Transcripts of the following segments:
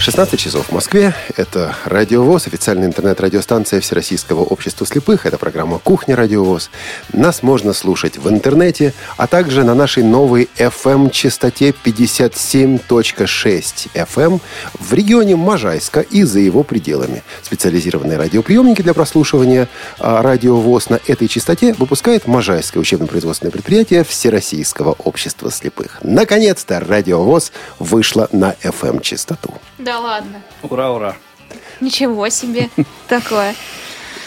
16 часов в Москве. Это Радио ВОЗ, официальная интернет-радиостанция Всероссийского общества слепых. Это программа «Кухня Радио ВОЗ». Нас можно слушать в интернете, а также на нашей новой FM-частоте 57.6 FM в регионе Можайска и за его пределами. Специализированные радиоприемники для прослушивания а, Радио ВОЗ на этой частоте выпускает Можайское учебно-производственное предприятие Всероссийского общества слепых. Наконец-то Радио ВОЗ вышло на FM-частоту. Да ладно. Ура, ура. Ничего себе такое.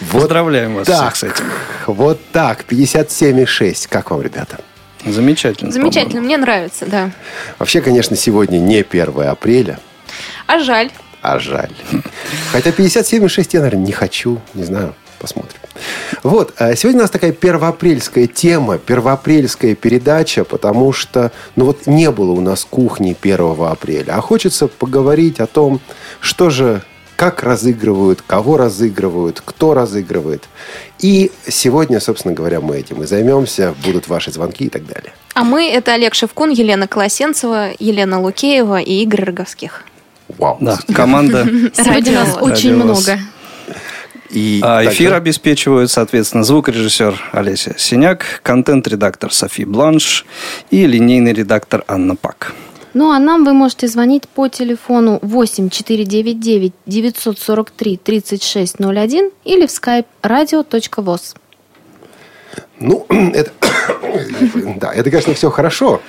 Вот Поздравляем вас так, всех с этим. Вот так, 57,6. Как вам, ребята? Замечательно. Замечательно, мне нравится, да. Вообще, конечно, сегодня не 1 апреля, А жаль. а жаль. Хотя 57,6 я, наверное, не хочу. Не знаю, посмотрим. Вот, а сегодня у нас такая первоапрельская тема, первоапрельская передача, потому что, ну вот не было у нас кухни 1 апреля, а хочется поговорить о том, что же, как разыгрывают, кого разыгрывают, кто разыгрывает. И сегодня, собственно говоря, мы этим и займемся, будут ваши звонки и так далее. А мы это Олег Шевкун, Елена Колосенцева, Елена Лукеева и Игорь Роговских. Вау. Да, команда. Сегодня нас очень много. И А также- эфир обеспечивают, соответственно, звукорежиссер Олеся Синяк, контент-редактор Софи Бланш и линейный редактор Анна Пак. Ну а нам вы можете звонить по телефону 8 499 943 3601 или в skype radio.voz. Ну, это, да, это, конечно, все хорошо.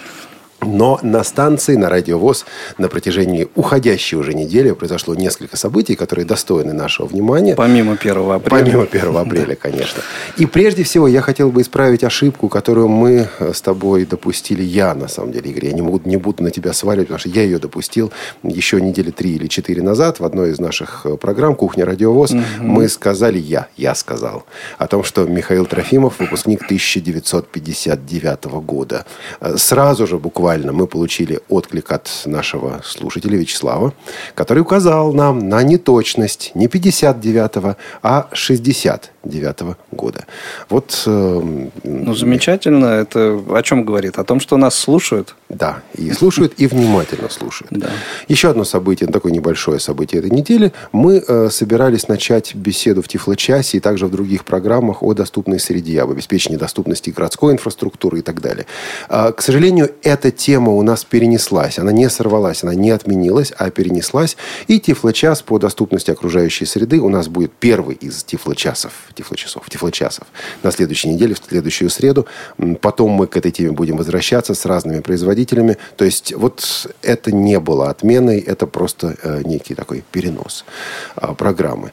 Но на станции, на радиовоз на протяжении уходящей уже недели произошло несколько событий, которые достойны нашего внимания. Помимо 1 апреля. Помимо 1 апреля, конечно. И прежде всего я хотел бы исправить ошибку, которую мы э, с тобой допустили. Я, на самом деле, Игорь, я не, могу, не буду на тебя сваливать, потому что я ее допустил еще недели три или четыре назад в одной из наших э, программ «Кухня Радиовоз». Мы сказали, я, я сказал, о том, что Михаил Трофимов выпускник 1959 года. Э, Сразу же буквально мы получили отклик от нашего слушателя Вячеслава, который указал нам на неточность не 59-го, а 69-го года. Вот, э, Ну, замечательно. Это о чем говорит? О том, что нас слушают. да, и слушают, и внимательно слушают. Да. Еще одно событие, такое небольшое событие этой недели. Мы э, собирались начать беседу в Тифлочасе и также в других программах о доступной среде, об обеспечении доступности городской инфраструктуры и так далее. А, к сожалению, эта тема у нас перенеслась. Она не сорвалась, она не отменилась, а перенеслась. И Тифлочас по доступности окружающей среды у нас будет первый из Тифлочасов, Тифлочасов, Тифлочасов на следующей неделе, в следующую среду. Потом мы к этой теме будем возвращаться с разными производителями. То есть вот это не было отменой, это просто э, некий такой перенос а, программы.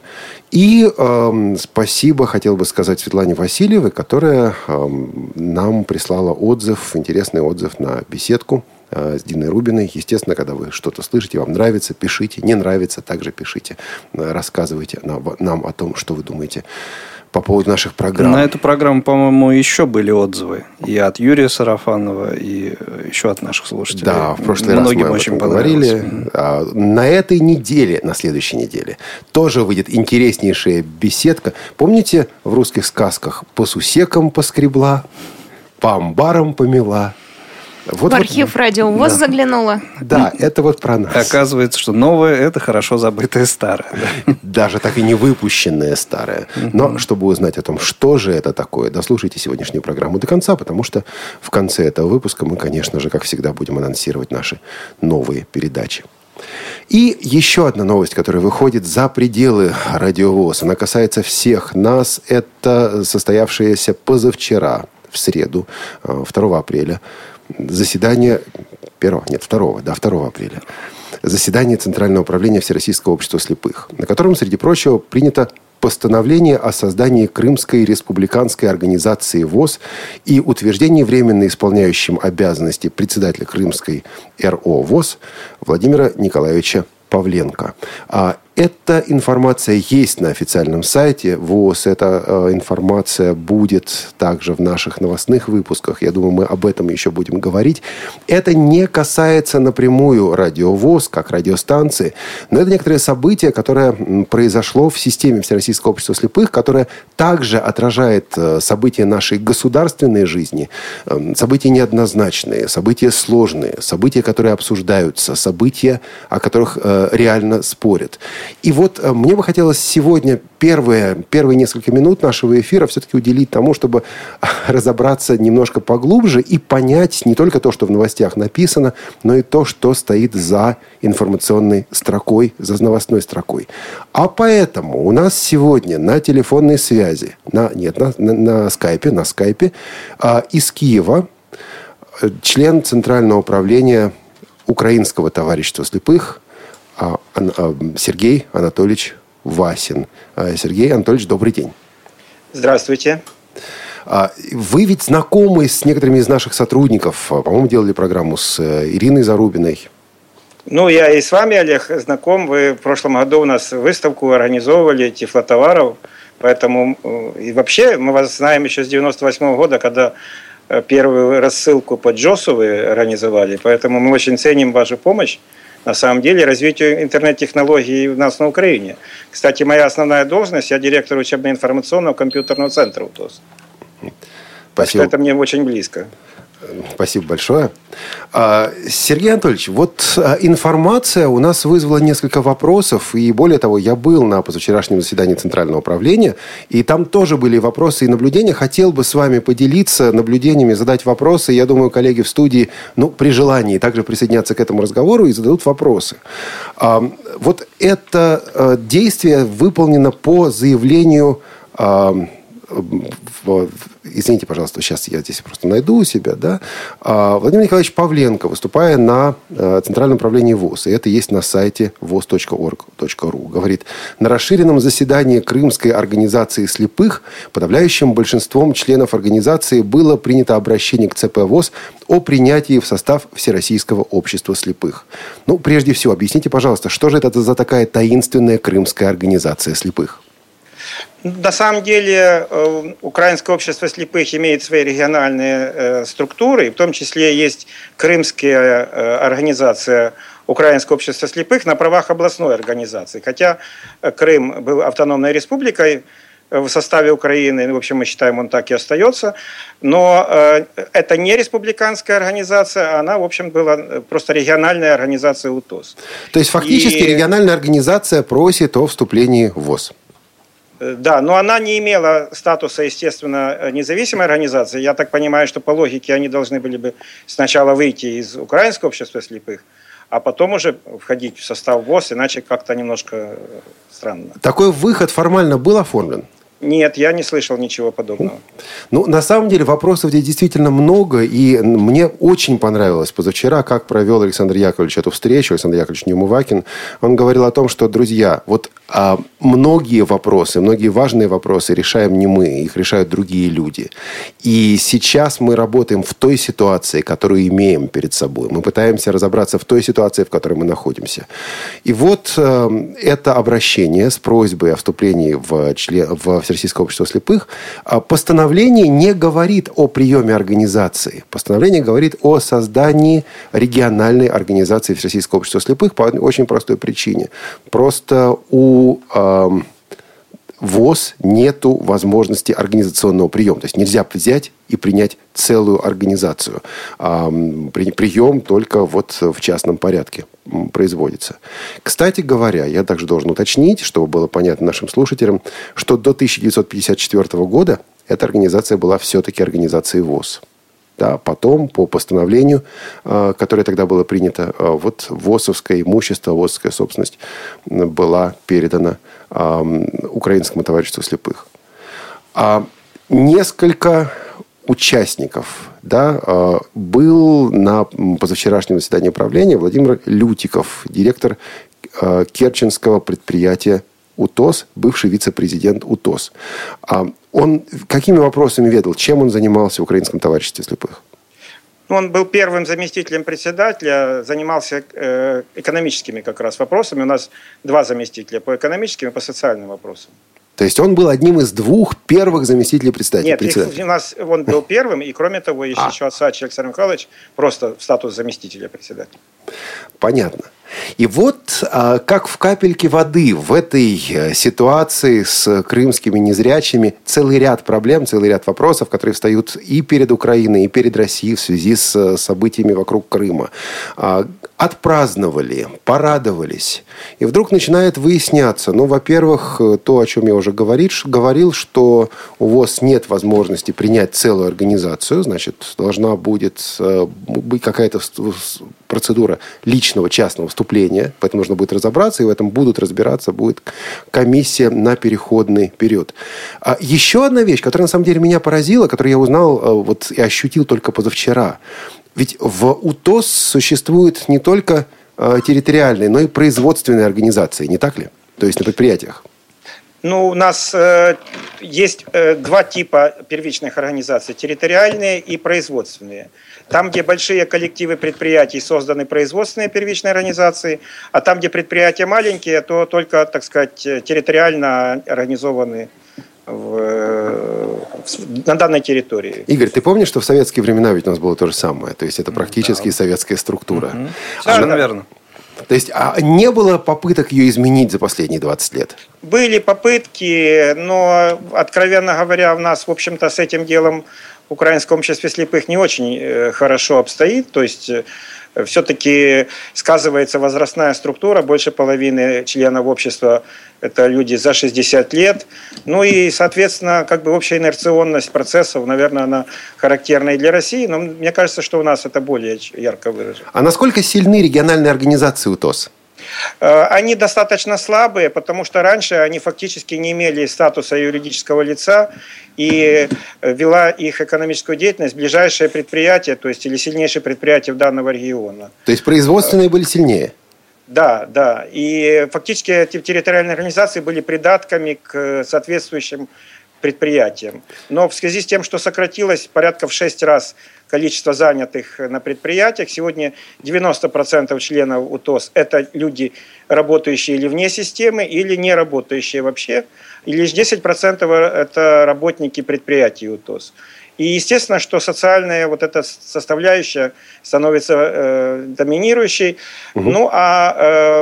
И эм, спасибо хотел бы сказать Светлане Васильевой, которая эм, нам прислала отзыв, интересный отзыв на беседку э, с Диной Рубиной. Естественно, когда вы что-то слышите, вам нравится, пишите. Не нравится, также пишите. Э, Рассказывайте нам о том, что вы думаете по поводу наших программ. На эту программу, по-моему, еще были отзывы. И от Юрия Сарафанова, и э, еще от наших слушателей. Да, в прошлый раз Многим мы об очень говорили. А, На этой неделе, на следующей неделе, тоже выйдет интереснейшая беседка. Помните в русских сказках «По сусекам поскребла, по амбарам помела». Вот, в архив Радио ВОЗ заглянула. Да, это вот про нас. Оказывается, что новое – это хорошо забытое старое. да. Даже так и не выпущенное старое. Но чтобы узнать о том, что же это такое, дослушайте сегодняшнюю программу до конца, потому что в конце этого выпуска мы, конечно же, как всегда, будем анонсировать наши новые передачи. И еще одна новость, которая выходит за пределы радиовоз. Она касается всех нас. Это состоявшееся позавчера, в среду, э, 2 апреля, заседание 1, нет, 2, да, 2 апреля, заседание Центрального управления Всероссийского общества слепых, на котором, среди прочего, принято постановление о создании Крымской республиканской организации ВОЗ и утверждении временно исполняющим обязанности председателя Крымской РО ВОЗ Владимира Николаевича Павленко. А Эта информация есть на официальном сайте ВОЗ. Эта э, информация будет также в наших новостных выпусках. Я думаю, мы об этом еще будем говорить. Это не касается напрямую радио ВОЗ, как радиостанции, но это некоторое событие, которое произошло в системе Всероссийского общества слепых, которое также отражает э, события нашей государственной жизни, э, события неоднозначные, события сложные, события, которые обсуждаются, события, о которых э, реально спорят. И вот э, мне бы хотелось сегодня первые, первые несколько минут нашего эфира все-таки уделить тому, чтобы разобраться немножко поглубже и понять не только то, что в новостях написано, но и то, что стоит за информационной строкой, за новостной строкой. А поэтому у нас сегодня на телефонной связи, на, нет, на, на, на скайпе, на скайпе а, из Киева э, член Центрального управления Украинского товарищества слепых Сергей Анатольевич Васин. А, Сергей Анатольевич, добрый день. Здравствуйте. Вы ведь знакомы с некоторыми из наших сотрудников. По-моему, делали программу с э, Ириной Зарубиной. Ну, я и с вами, Олег, знаком. Вы в прошлом году у нас выставку организовывали тифлотоваров. Поэтому э, и вообще мы вас знаем еще с 98 -го года, когда э, первую рассылку по Джосу вы организовали. Поэтому мы очень ценим вашу помощь на самом деле развитию интернет-технологий у нас на Украине. Кстати, моя основная должность, я директор учебно-информационного компьютерного центра УТОС. Спасибо. это мне очень близко. Спасибо большое. А, Сергей Анатольевич, вот а, информация у нас вызвала несколько вопросов. И более того, я был на позавчерашнем заседании Центрального управления. И там тоже были вопросы и наблюдения. Хотел бы с вами поделиться наблюдениями, задать вопросы. Я думаю, коллеги в студии, ну, при желании также присоединятся к этому разговору и зададут вопросы. А, вот это действие выполнено по заявлению извините, пожалуйста, сейчас я здесь просто найду у себя, да, а, Владимир Николаевич Павленко, выступая на э, Центральном управлении ВОЗ, и это есть на сайте voz.org.ru, говорит, на расширенном заседании Крымской организации слепых подавляющим большинством членов организации было принято обращение к ЦП ВОЗ о принятии в состав Всероссийского общества слепых. Ну, прежде всего, объясните, пожалуйста, что же это за такая таинственная Крымская организация слепых? На самом деле, э, Украинское общество слепых имеет свои региональные э, структуры, в том числе есть крымская э, организация Украинское общество слепых на правах областной организации. Хотя Крым был автономной республикой, в составе Украины, в общем, мы считаем, он так и остается, но это не республиканская организация, она, в общем, была просто региональная организация УТОС. То есть, фактически, и... региональная организация просит о вступлении в ВОЗ. Э, да, но она не имела статуса, естественно, независимой организации. Я так понимаю, что по логике они должны были бы сначала выйти из Украинского общества слепых, а потом уже входить в состав ВОЗ, иначе как-то немножко э, странно. Такой выход формально был оформлен? Нет, я не слышал ничего подобного. Ну, на самом деле вопросов здесь действительно много, и мне очень понравилось позавчера, как провел Александр Яковлевич эту встречу, Александр Яковлевич Неумывакин. Он говорил о том, что, друзья, вот а, многие вопросы, многие важные вопросы решаем не мы, их решают другие люди. И сейчас мы работаем в той ситуации, которую имеем перед собой. Мы пытаемся разобраться в той ситуации, в которой мы находимся. И вот э, это обращение с просьбой о вступлении в, член, в Всероссийское общество слепых, а постановление не говорит о приеме организации. Постановление говорит о создании региональной организации Всероссийского общества слепых по очень простой причине. Просто у э, ВОЗ нету возможности организационного приема. То есть нельзя взять и принять целую организацию. А, прием только вот в частном порядке производится. Кстати говоря, я также должен уточнить, чтобы было понятно нашим слушателям, что до 1954 года эта организация была все-таки организацией ВОЗ. Да, потом, по постановлению, а, которое тогда было принято, а, вот ВОСовское имущество, ВОСовская собственность была передана Украинскому товариществу слепых. А несколько участников да, а, был на позавчерашнем заседании правления Владимир Лютиков, директор а, Керченского предприятия УТОС, бывший вице-президент УТОС. А он какими вопросами ведал? Чем он занимался в Украинском товариществе слепых? Он был первым заместителем председателя, занимался э, экономическими как раз вопросами. У нас два заместителя по экономическим и по социальным вопросам. То есть он был одним из двух первых заместителей председателя. Нет, их- председателя. у нас он был первым, и кроме того, А. еще Асач Александр Михайлович, просто в статус заместителя председателя. Понятно. И вот а, как в капельке воды в этой э, ситуации с крымскими незрячими целый ряд проблем, целый ряд вопросов, которые встают и перед Украиной, и перед Россией в связи с э, событиями вокруг Крыма. Отпраздновали, порадовались. И вдруг начинает выясняться, ну, во-первых, э, то, о чем я уже говорил, говорил, что у ВОЗ нет возможности принять целую организацию, значит, должна будет э, быть какая-то процедура личного частного вступления, поэтому нужно будет разобраться, и в этом будут разбираться, будет комиссия на переходный период. А еще одна вещь, которая на самом деле меня поразила, которую я узнал э, вот, и ощутил только позавчера. Ведь в УТОС существуют не только э, территориальные, но и производственные организации, не так ли? То есть на предприятиях. Ну, у нас э, есть э, два типа первичных организаций. Территориальные и производственные. Там, где большие коллективы предприятий созданы производственные первичные организации, а там, где предприятия маленькие, то только, так сказать, э, территориально организованы в, в- на данной территории. Игорь, ты помнишь, что в советские времена ведь у нас было то же самое? То есть это практически совершенная структура. Совершенно верно. То есть а не было попыток ее изменить за последние 20 лет? Были попытки, но, откровенно говоря, у нас, в общем-то, с этим делом в Украинском обществе слепых не очень э, хорошо обстоит. То есть все-таки сказывается возрастная структура. Больше половины членов общества – это люди за 60 лет. Ну и, соответственно, как бы общая инерционность процессов, наверное, она характерна и для России. Но мне кажется, что у нас это более ярко выражено. А насколько сильны региональные организации УТОС? Э, Они достаточно слабые, потому что раньше они фактически не имели статуса юридического лица, и э, вела их экономическую деятельность ближайшее предприятие, то есть или сильнейшее предприятие данного региона. То есть производственные были сильнее? Да, да. И фактически эти территориальные организации были придатками к соответствующим предприятиям. Но в связи с тем, что сократилось порядка в 6 раз количество занятых на предприятиях, сегодня 90% членов УТОС – это люди, работающие или вне системы, или не работающие вообще, и лишь 10% это работники предприятий УТОС. И естественно, что социальная вот эта составляющая становится э, доминирующей. Ну а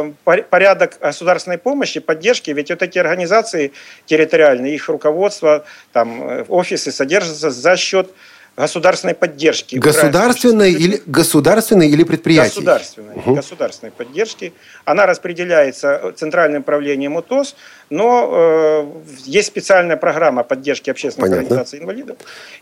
э, пор- порядок государственной помощи, поддержки, ведь вот эти организации территориальные, их руководство, там э, офисы содержатся за счет государственной поддержки. Государственной или, государственной или предприятий? Государственной, Мгм. государственной поддержки. Она распределяется Центральным управлением УТОС, но э, есть специальная программа поддержки общественных Понятно. организаций инвалидов.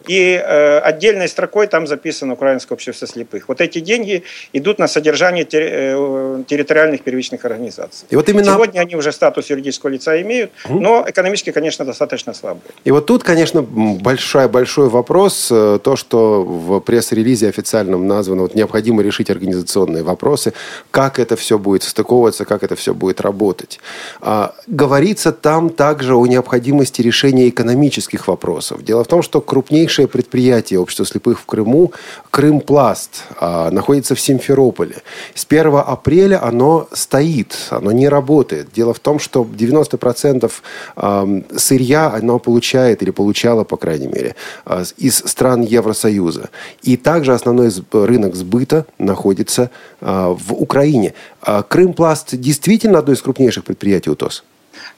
И э, отдельной строкой там записано Украинское общество слепых. Вот эти деньги идут на содержание терри- э, территориальных первичных организаций. И вот именно- Сегодня они уже статус юридического лица имеют, но экономически, конечно, достаточно слабые. И вот тут, конечно, м, большой, большой вопрос. э, То, что в пресс-релизе официальном названо, вот необходимо решить организационные вопросы, как это все будет стыковываться, как это все будет работать. А, говорится там также о необходимости решения экономических вопросов. Дело в том, что крупнейшее предприятие общества слепых в Крыму, Крымпласт, а, находится в Симферополе. С 1 апреля оно стоит, оно не работает. Дело в том, что 90% ам, сырья оно получает или получало, по крайней мере, а, из стран Евросоюза. И также основной рынок сбыта находится а, в Украине. А Крымпласт действительно одно из крупнейших предприятий УТОС?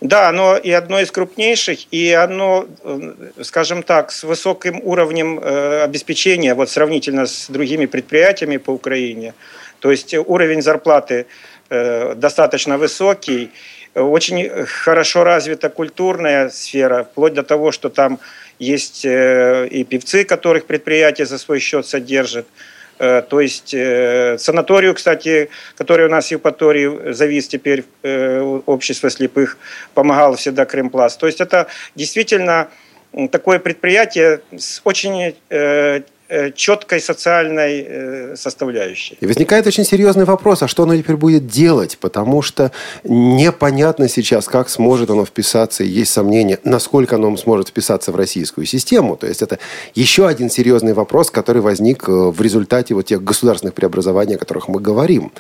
Да, оно и одно из крупнейших, и оно, э, скажем так, с высоким уровнем э, обеспечения, вот сравнительно с другими предприятиями по Украине. То есть уровень зарплаты э, достаточно высокий, очень хорошо развита культурная сфера, вплоть до того, что там есть и певцы, которых предприятие за свой счет содержит. Э, То есть э, санаторию, кстати, который у нас в Евпатории завис теперь э, общество слепых, помогал всегда Крымпласт. То есть это действительно такое предприятие с очень четкой социальной э, составляющей. И возникает очень серьезный вопрос, а что оно теперь будет делать? Потому что непонятно сейчас, как сможет оно вписаться, и есть сомнения, насколько оно сможет вписаться в российскую систему. То есть это еще один серьезный вопрос, который возник э, в результате вот тех государственных преобразований, о которых мы говорим.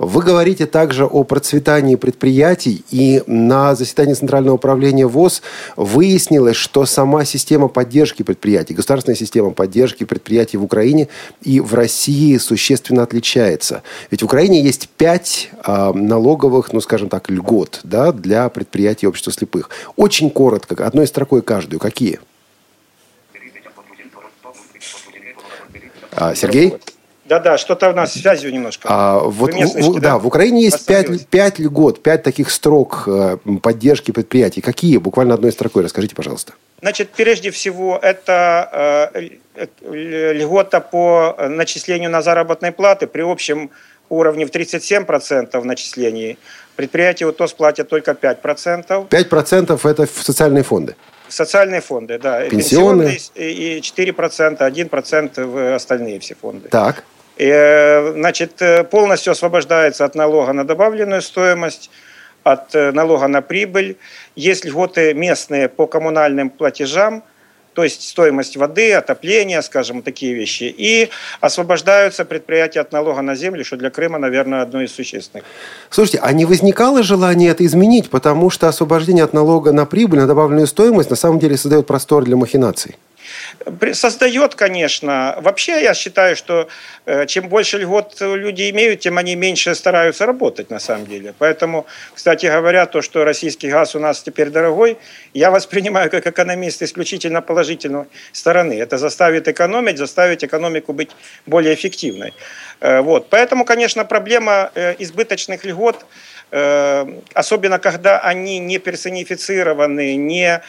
Вы говорите также о процветании предприятий, и на заседании Центрального управления ВОЗ выяснилось, что сама система поддержки предприятий, государственная система поддержки предприятий в Украине и в России существенно отличается. Ведь в Украине есть пять э, налоговых, ну, скажем так, льгот да, для предприятий общества слепых. Очень коротко, одной строкой каждую. Какие? А, Сергей? Да-да, что-то у нас связью немножко. А, вот, в, да, в Украине есть пять, пять льгот, пять таких строк э, поддержки предприятий. Какие? Буквально одной строкой расскажите, пожалуйста. Значит, прежде всего, это э, э льгота по начислению на заработной платы при общем уровне в 37% начислений. Предприятия УТОС платят только 5%. 5% это в социальные фонды? Социальные фонды, да. Пенсионные? И 4%, 1% в остальные все фонды. Так. Э, значит, э, полностью освобождается от налога на добавленную стоимость, от э, налога на прибыль. Есть льготы местные по коммунальным платежам, то есть стоимость воды, отопления, скажем, такие вещи. И освобождаются предприятия от налога на землю, что для Крыма, наверное, одно из существенных. Слушайте, а не возникало желание это изменить, потому что освобождение от налога на прибыль, на добавленную стоимость на самом деле создает простор для махинаций? Создает, конечно. Вообще я считаю, что э, чем больше льгот люди имеют, тем они меньше стараются работать на самом деле. Поэтому, кстати говоря, то, что российский газ у нас теперь дорогой, я воспринимаю как экономист исключительно положительной стороны. Это заставит экономить, заставит экономику быть более эффективной. Э, вот. Поэтому, конечно, проблема э, избыточных льгот особенно когда они не персонифицированы, не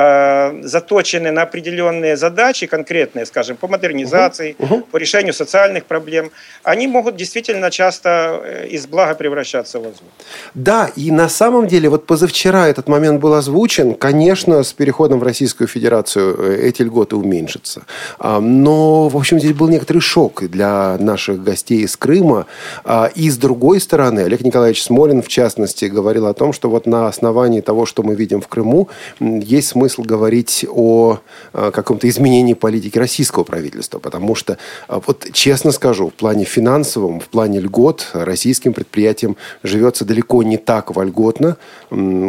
Э, заточены на определенные задачи конкретные, скажем, по модернизации, угу, угу. по решению социальных проблем, они могут действительно часто э, из блага превращаться в зло. Да, и на самом деле, вот позавчера этот момент был озвучен, конечно, с переходом в Российскую Федерацию э, эти льготы уменьшатся. А, но, в общем, здесь был некоторый шок для наших гостей из Крыма. А, и с другой стороны, Олег Николаевич Смолин, в частности, говорил о том, что вот на основании того, что мы видим в Крыму, есть смысл смысл говорить о э, каком-то изменении политики российского правительства, потому что, э, вот честно скажу, в плане финансовом, в плане льгот российским предприятиям живется далеко не так вольготно,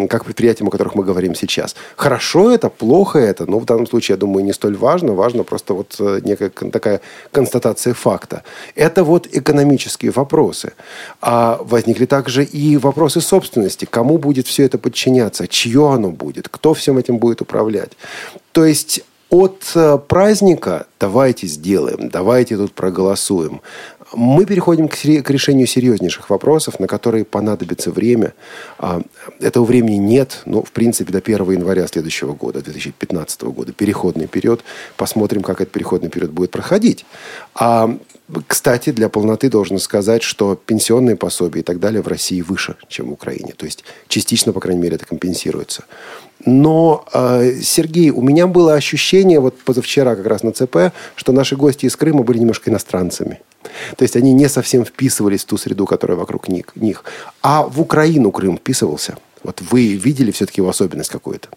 как предприятиям, о которых мы говорим сейчас. Хорошо это, плохо это, но в данном случае, я думаю, не столь важно. Важно просто вот э, некая такая констатация факта. Это вот экономические вопросы. А возникли также и вопросы собственности. Кому будет все это подчиняться? Чье оно будет? Кто всем этим будет управлять. То есть от э, праздника давайте сделаем, давайте тут проголосуем. Мы переходим к, к решению серьезнейших вопросов, на которые понадобится время. А, этого времени нет, но, в принципе, до 1 января следующего года, 2015 года, переходный период. Посмотрим, как этот переходный период будет проходить. А, кстати, для полноты должен сказать, что пенсионные пособия и так далее в России выше, чем в Украине. То есть частично, по крайней мере, это компенсируется. Но, э, Сергей, у меня было ощущение, вот позавчера как раз на ЦП, что наши гости из Крыма были немножко иностранцами. То есть они не совсем вписывались в ту среду, которая вокруг них. А в Украину Крым вписывался? Вот вы видели все-таки его особенность какую-то?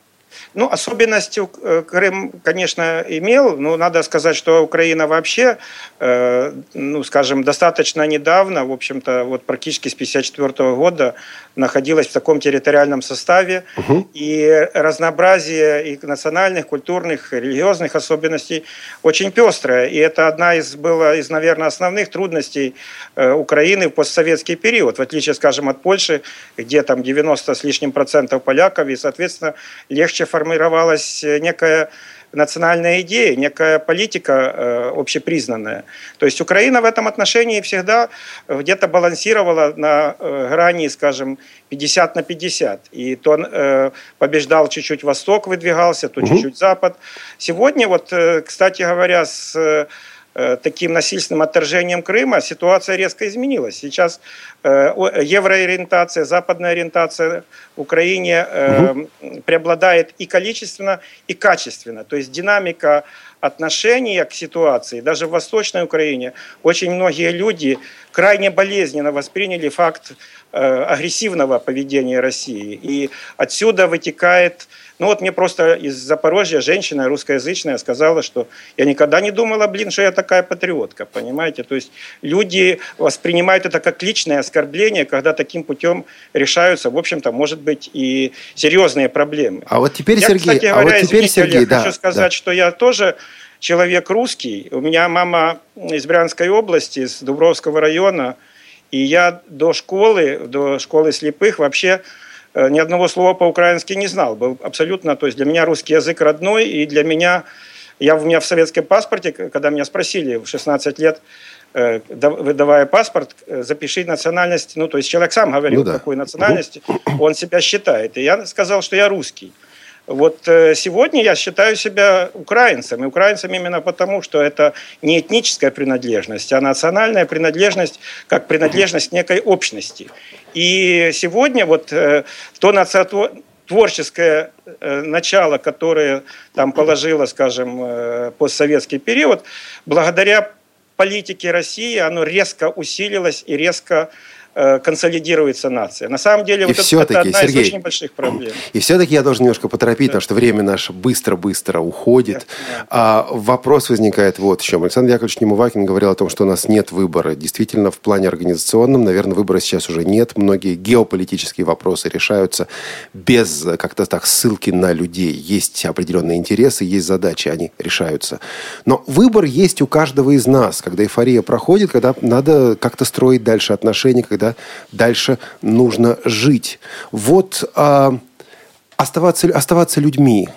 Ну, особенностью э, Крым, конечно, имел, но надо сказать, что Украина вообще, э, ну, скажем, достаточно недавно, в общем-то, вот практически с 1954 года находилась в таком территориальном составе, угу. и разнообразие и национальных, культурных, религиозных особенностей очень пестрое. И это одна из, была из, наверное, основных трудностей э, Украины в постсоветский период, в отличие, скажем, от Польши, где там 90 с лишним процентов поляков, и, соответственно, легче формировалась некая национальная идея, некая политика э, общепризнанная. То есть Украина в этом отношении всегда где-то балансировала на э, грани, скажем, 50 на 50. И то э, побеждал чуть-чуть Восток, выдвигался, то чуть-чуть Запад. Сегодня, вот, э, кстати говоря, с Э, таким насильственным отторжением Крыма ситуация резко изменилась. Сейчас э, евроориентация, западная ориентация в Украине угу. преобладает и количественно, и качественно. То есть динамика отношение к ситуации, даже в Восточной Украине, очень многие люди крайне болезненно восприняли факт э, агрессивного поведения России. И отсюда вытекает ну вот мне просто из Запорожья женщина русскоязычная сказала, что я никогда не думала, блин, что я такая патриотка, понимаете? То есть люди воспринимают это как личное оскорбление, когда таким путем решаются, в общем-то, может быть, и серьезные проблемы. А вот теперь, я, Сергей, кстати говоря, а вот теперь, извините, Сергей, Олег, да, хочу сказать, да. что я тоже человек русский. У меня мама из Брянской области, из Дубровского района, и я до школы, до школы слепых вообще Э, ни одного слова по-украински не знал. Был абсолютно, то есть для меня русский язык родной, и для меня, я у меня в советском паспорте, когда меня спросили в 16 лет, э, выдавая паспорт, э, запиши национальность, ну, то есть человек сам говорил, ну, да. какой национальности он себя считает. И я сказал, что я русский. Вот э, сегодня я считаю себя украинцем. И украинцем именно потому, что это не этническая принадлежность, а национальная принадлежность, как принадлежность некой общности. И сегодня вот э, то творческое э, начало, которое там положило, скажем, постсоветский период, благодаря политике России оно резко усилилось и резко Э, консолидируется нация. На самом деле, и вот это, это одна Сергей, из очень больших проблем. И все-таки я должен немножко поторопить, да. потому что время наше быстро-быстро уходит. Да. А вопрос возникает вот в чем. Александр Яковлевич Немувакин говорил о том, что у нас нет выбора. Действительно, в плане организационном, наверное, выбора сейчас уже нет. Многие геополитические вопросы решаются без как-то так ссылки на людей. Есть определенные интересы, есть задачи, они решаются. Но выбор есть у каждого из нас. Когда эйфория проходит, когда надо как-то строить дальше отношения, когда да, дальше нужно жить. Вот а, оставаться, оставаться людьми,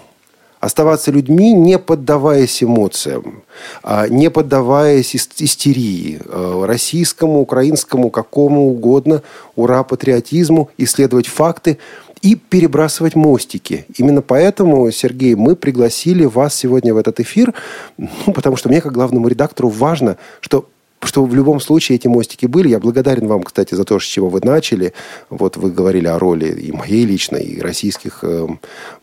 оставаться людьми, не поддаваясь эмоциям, а, не поддаваясь истерии, а, российскому, украинскому, какому угодно, ура, патриотизму, исследовать факты и перебрасывать мостики. Именно поэтому, Сергей, мы пригласили вас сегодня в этот эфир, ну, потому что мне, как главному редактору, важно, что что в любом случае эти мостики были. Я благодарен вам, кстати, за то, с чего вы начали. Вот вы говорили о роли и моей личной, и российских э,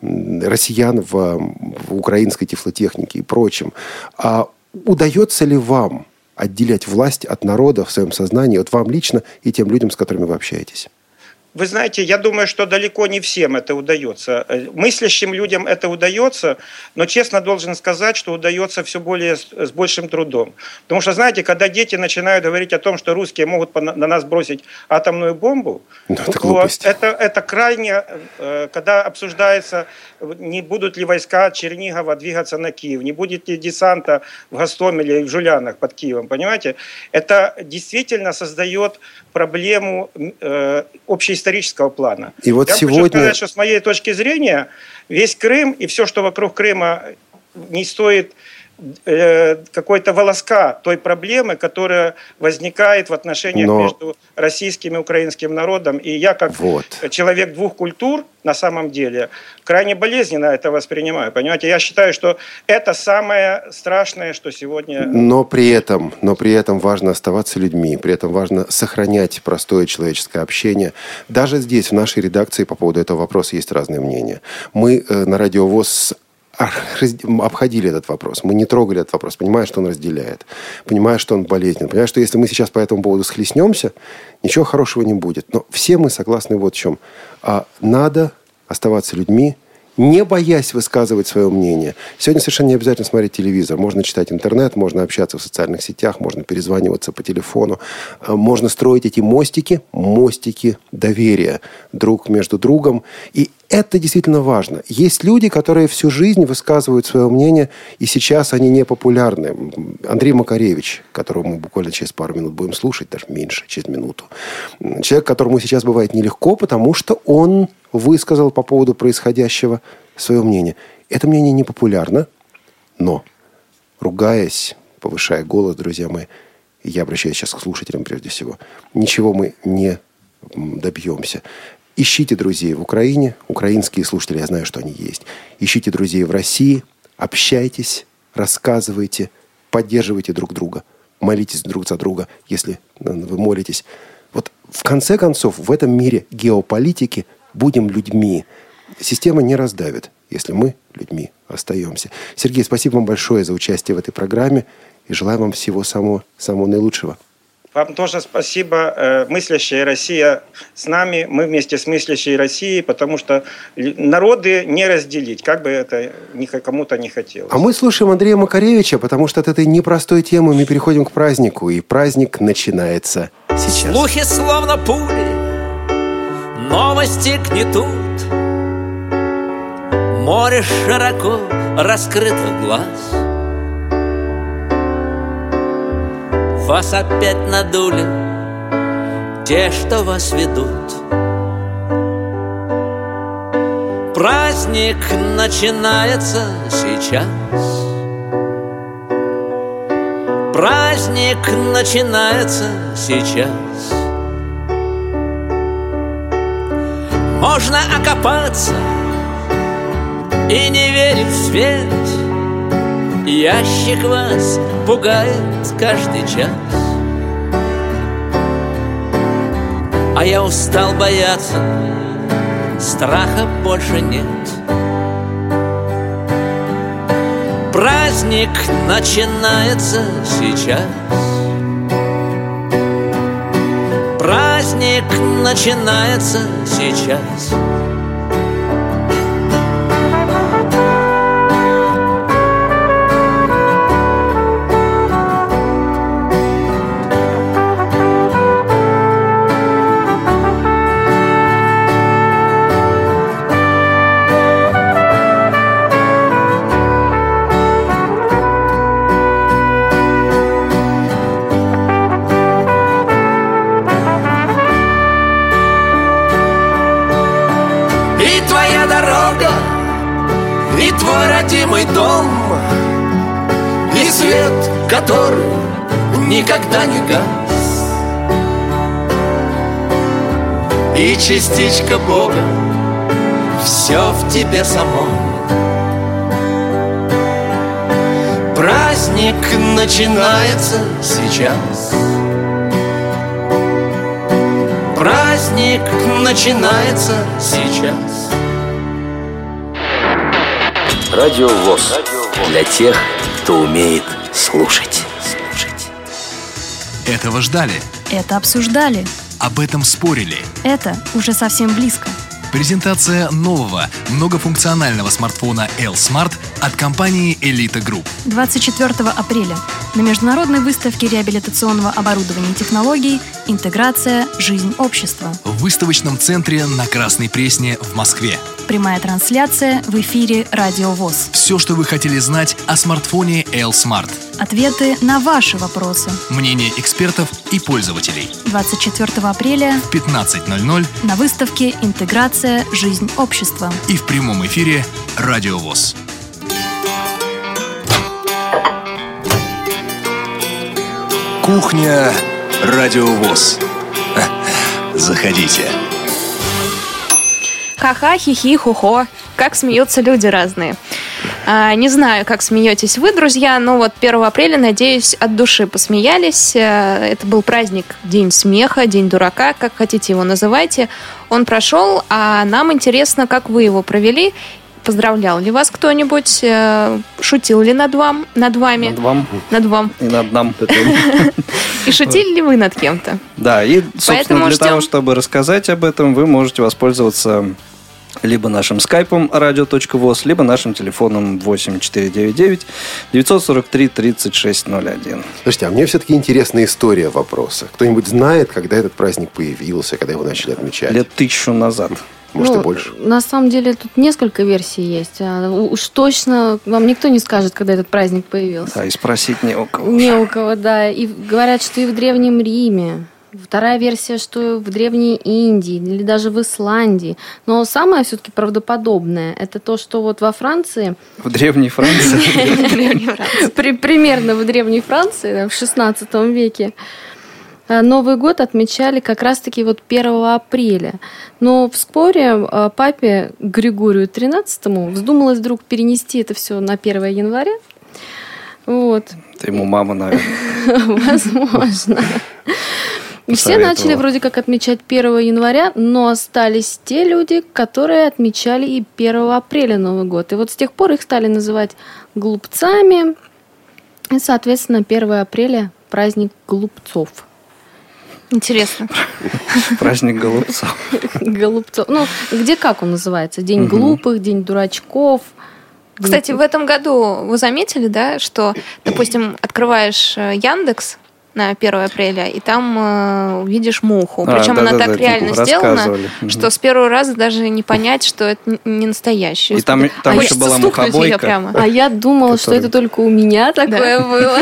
россиян в, в украинской тифлотехнике и прочем. А удается ли вам отделять власть от народа в своем сознании, вот вам лично и тем людям, с которыми вы общаетесь? Вы знаете, я думаю, что далеко не всем это удается. Э, мыслящим людям это удается, но честно должен сказать, что удается все более с большим трудом. Потому что, знаете, когда дети начинают говорить о том, что русские могут на нас бросить атомную бомбу, ну, это, это, это крайне, э, когда обсуждается, не будут ли войска Чернигова двигаться на Киев, не будет ли десанта в Гастомеле и в Жулянах под Киевом, понимаете? Это действительно создает проблему э, общей исторического плана. И вот Я сегодня... хочу сказать, что с моей точки зрения весь Крым и все, что вокруг Крыма не стоит какой-то волоска той проблемы, которая возникает в отношениях Но... между российским и украинским народом. И я, как вот. человек двух культур, на самом деле, крайне болезненно это воспринимаю. Понимаете, я считаю, что это самое страшное, что сегодня... Но при этом, но при этом важно оставаться людьми, при этом важно сохранять простое человеческое общение. Даже здесь, в нашей редакции, по поводу этого вопроса есть разные мнения. Мы э, на радиовоз обходили этот вопрос. Мы не трогали этот вопрос, понимая, что он разделяет, понимая, что он болезнен, понимая, что если мы сейчас по этому поводу схлестнемся, ничего хорошего не будет. Но все мы согласны вот в чем. А надо оставаться людьми, не боясь высказывать свое мнение. Сегодня совершенно не обязательно смотреть телевизор. Можно читать интернет, можно общаться в социальных сетях, можно перезваниваться по телефону. А, можно строить эти мостики, мостики доверия друг между другом. И это действительно важно. Есть люди, которые всю жизнь высказывают свое мнение, и сейчас они не популярны. Андрей Макаревич, которого мы буквально через пару минут будем слушать, даже меньше, через минуту. Человек, которому сейчас бывает нелегко, потому что он высказал по поводу происходящего свое мнение. Это мнение не популярно, но, ругаясь, повышая голос, друзья мои, я обращаюсь сейчас к слушателям прежде всего, ничего мы не добьемся. Ищите друзей в Украине, украинские слушатели, я знаю, что они есть. Ищите друзей в России, общайтесь, рассказывайте, поддерживайте друг друга, молитесь друг за друга, если вы молитесь. Вот в конце концов, в этом мире геополитики будем людьми. система не раздавит, если мы людьми остаемся. Сергей, спасибо вам большое за участие в этой программе и желаю вам всего самого, самого наилучшего. Вам тоже спасибо. Э, мыслящая Россия с нами, мы вместе с мыслящей Россией, потому что народы не разделить, как бы это кому-то не хотелось. А мы слушаем Андрея Макаревича, потому что от этой непростой темы мы переходим к празднику, и праздник начинается сейчас. Слухи словно пули, новости гнетут, море широко раскрытых глаз — Вас опять надули те, что вас ведут. Праздник начинается сейчас. Праздник начинается сейчас Можно окопаться и не верить в свет Ящик вас пугает каждый час. А я устал бояться Страха больше нет. Праздник начинается сейчас Праздник начинается сейчас никогда не гас И частичка Бога. Все в тебе самом Праздник начинается сейчас. Праздник начинается сейчас. Радио ВОЗ. Для тех, кто умеет слушать. Этого ждали. Это обсуждали. Об этом спорили. Это уже совсем близко. Презентация нового многофункционального смартфона L-Smart от компании Elite Group. 24 апреля на международной выставке реабилитационного оборудования и технологий «Интеграция. Жизнь общества». В выставочном центре на Красной Пресне в Москве. Прямая трансляция в эфире «Радио ВОЗ». Все, что вы хотели знать о смартфоне L-Smart. Ответы на ваши вопросы. Мнение экспертов и пользователей. 24 апреля в 15.00 на выставке «Интеграция. Жизнь общества». И в прямом эфире «Радио ВОЗ». Кухня «Радио ВОЗ». Заходите. Ха-ха, хихи, хухо. Как смеются люди разные. А, не знаю, как смеетесь вы, друзья, но вот 1 апреля, надеюсь, от души посмеялись. Э, это был праздник День смеха, День дурака, как хотите его называйте. Он прошел, а нам интересно, как вы его провели. Поздравлял ли вас кто-нибудь? Э, шутил ли над, вам, над вами? Над вам. Над вам. И над нам. И шутили ли вы над кем-то? Да, и, собственно, для того, чтобы рассказать об этом, вы можете воспользоваться либо нашим скайпом radio.voz, либо нашим телефоном 8499 943 3601. Слушайте, а мне все-таки интересная история вопроса. Кто-нибудь знает, когда этот праздник появился, когда его начали отмечать? Лет тысячу назад. Может, ну, и больше. На самом деле тут несколько версий есть. А уж точно вам никто не скажет, когда этот праздник появился. Да, и спросить не у кого. Не у кого, да. И говорят, что и в Древнем Риме Вторая версия, что в Древней Индии или даже в Исландии. Но самое все-таки правдоподобное, это то, что вот во Франции... В Древней Франции? Примерно в Древней Франции, в 16 веке. Э, Новый год отмечали как раз-таки вот 1 апреля. Но в споре э, папе Григорию XIII вздумалось вдруг перенести это все на 1 января. Вот. Это ему мама, наверное. Возможно. И все начали вроде как отмечать 1 января, но остались те люди, которые отмечали и 1 апреля Новый год. И вот с тех пор их стали называть глупцами. И, соответственно, 1 апреля праздник глупцов. Интересно. Праздник голубцов. Голубцов. Ну, где как он называется? День глупых, день дурачков. Кстати, в этом году вы заметили, да, что, допустим, открываешь э, Яндекс, на 1 апреля, и там э, увидишь муху. А, Причем да, она да, так да, реально типа, сделана, что с первого раза даже не понять, что это не настоящая. И там, там а еще была мухобойка. Прямо. А я думала, который... что это только у меня такое да. было.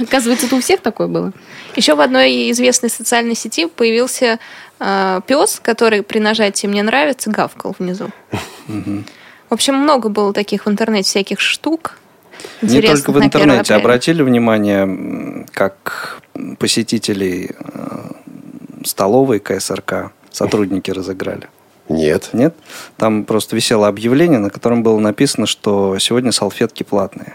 Оказывается, это у всех такое было. Еще в одной известной социальной сети появился э, пес, который при нажатии «мне нравится» гавкал внизу. В общем, много было таких в интернете всяких штук. Не только в интернете. Обратили внимание, как посетителей э, столовой КСРК сотрудники разыграли? Нет. Нет? Там просто висело объявление, на котором было написано, что сегодня салфетки платные.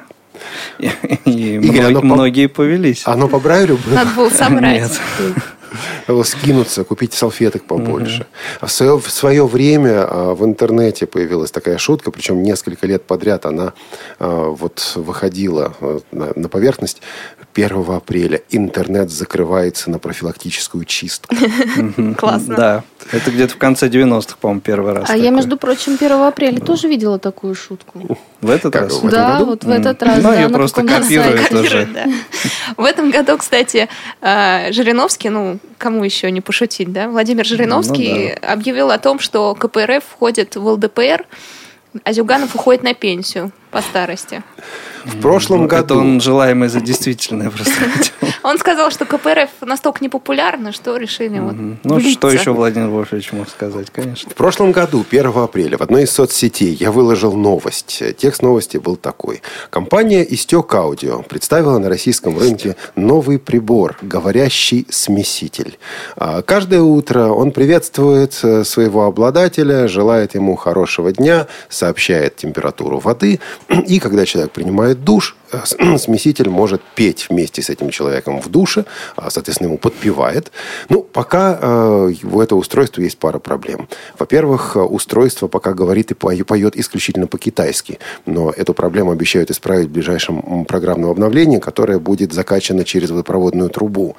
И, и Игорь, мног, многие повелись. Оно по Брайлю было? Надо было собрать. Нет. Скинуться, купить салфеток побольше. Угу. В, свое, в свое время а, в интернете появилась такая шутка, причем несколько лет подряд она а, вот выходила а, на, на поверхность. 1 апреля интернет закрывается на профилактическую чистку. Классно. Да. Это где-то в конце 90-х, по-моему, первый раз. А я, между прочим, 1 апреля тоже видела такую шутку. В этот раз? Да, вот в этот раз. Ну, ее просто копируют уже. В этом году, кстати, Жириновский, ну, кому еще не пошутить, да? Владимир Жириновский ну, да. объявил о том, что КПРФ входит в ЛДПР, а Зюганов уходит на пенсию по старости. В прошлом ну, году... Это он желаемый за действительное просто. Он сказал, что КПРФ настолько непопулярно, что решили вот Ну, что еще Владимир Вольфович мог сказать, конечно. В прошлом году, 1 апреля, в одной из соцсетей я выложил новость. Текст новости был такой. Компания Истек Аудио представила на российском рынке новый прибор, говорящий смеситель. А каждое утро он приветствует э, своего обладателя, желает ему хорошего дня, сообщает температуру воды. И когда человек принимает душ, Э, смеситель может петь вместе с этим человеком в душе, а, соответственно, ему подпевает. Ну, пока э, у этого устройства есть пара проблем. Во-первых, э, устройство пока говорит и поет исключительно по-китайски, но эту проблему обещают исправить в ближайшем программном обновлении, которое будет закачано через водопроводную трубу.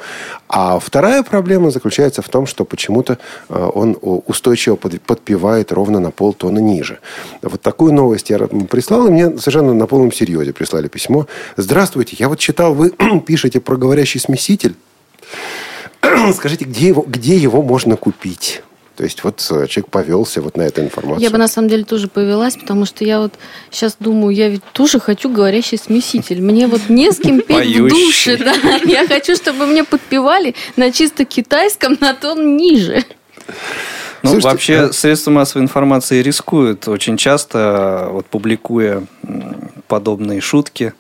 А вторая проблема заключается в том, что почему-то он устойчиво подпевает ровно на полтона ниже. Вот такую новость я прислал, и мне совершенно на полном серьезе прислали письмо Здравствуйте, я вот читал, вы пишете про говорящий смеситель. Скажите, где его, где его можно купить? То есть вот э, человек повелся вот на эту информацию. Я бы на самом деле тоже повелась, потому что я вот сейчас думаю, я ведь тоже хочу говорящий смеситель. Мне вот не с кем петь в душе. Да? Я хочу, чтобы мне подпевали на чисто китайском на тон ниже. Ну, Слушайте, вообще, а... средства массовой информации рискуют очень часто, вот публикуя подобные шутки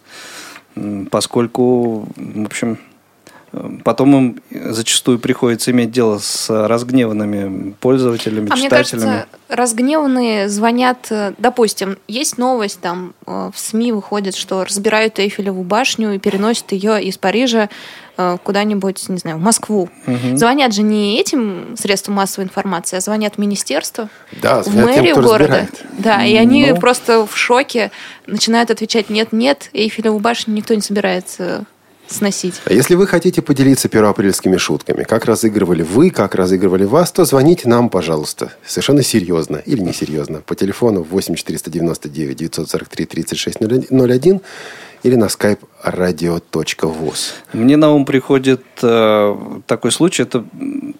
поскольку, в общем, Потом им зачастую приходится иметь дело с разгневанными пользователями, а читателями. Мне кажется, разгневанные звонят, э, допустим, есть новость, там э, в СМИ выходит, что разбирают Эйфелеву башню и переносят ее из Парижа э, куда-нибудь, не знаю, в Москву. Угу. Звонят же не этим средством массовой информации, а звонят в министерство, да, в мэрию тем, города. Разбирает. Да, и они ну... просто в шоке начинают отвечать «нет-нет, Эйфелеву башню никто не собирается сносить. Если вы хотите поделиться первоапрельскими шутками, как разыгрывали вы, как разыгрывали вас, то звоните нам, пожалуйста. Совершенно серьезно или несерьезно. По телефону 8 499 943 36 01 или на skype radio.voz. Мне на ум приходит э, такой случай, это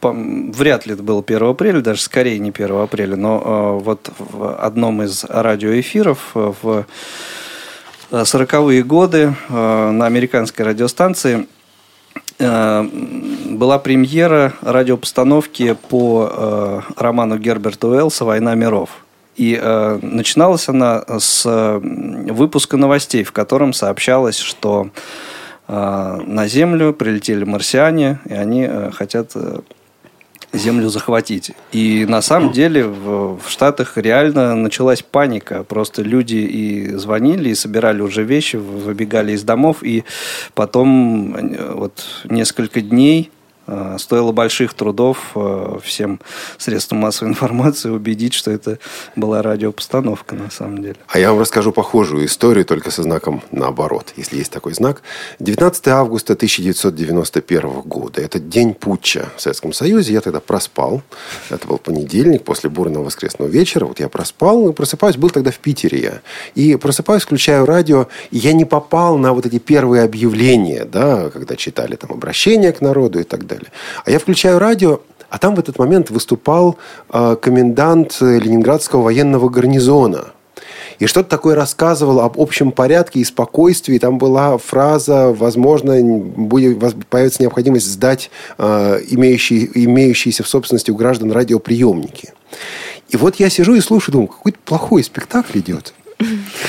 по, вряд ли это было 1 апреля, даже скорее не 1 апреля, но э, вот в одном из радиоэфиров э, в 40-е годы э, на американской радиостанции э, была премьера радиопостановки по э, роману Герберта Уэллса «Война миров». И э, начиналась она с выпуска новостей, в котором сообщалось, что э, на Землю прилетели марсиане, и они э, хотят землю захватить. И на самом деле в, в Штатах реально началась паника. Просто люди и звонили, и собирали уже вещи, выбегали из домов, и потом э, вот несколько дней стоило больших трудов э, всем средствам массовой информации убедить, что это была радиопостановка на самом деле. А я вам расскажу похожую историю, только со знаком наоборот, если есть такой знак. 19 августа 1991 года. Это день путча в Советском Союзе. Я тогда проспал. Это был понедельник после бурного воскресного вечера. Вот я проспал и просыпаюсь. Был тогда в Питере я. И просыпаюсь, включаю радио. И я не попал на вот эти первые объявления, да, когда читали там обращения к народу и так далее далее. А я включаю радио, а там в этот момент выступал э, комендант Ленинградского военного гарнизона. И что-то такое рассказывал об общем порядке и спокойствии. Там была фраза, возможно, будет, появится необходимость сдать э, имеющие, имеющиеся в собственности у граждан радиоприемники. И вот я сижу и слушаю, думаю, какой-то плохой спектакль идет.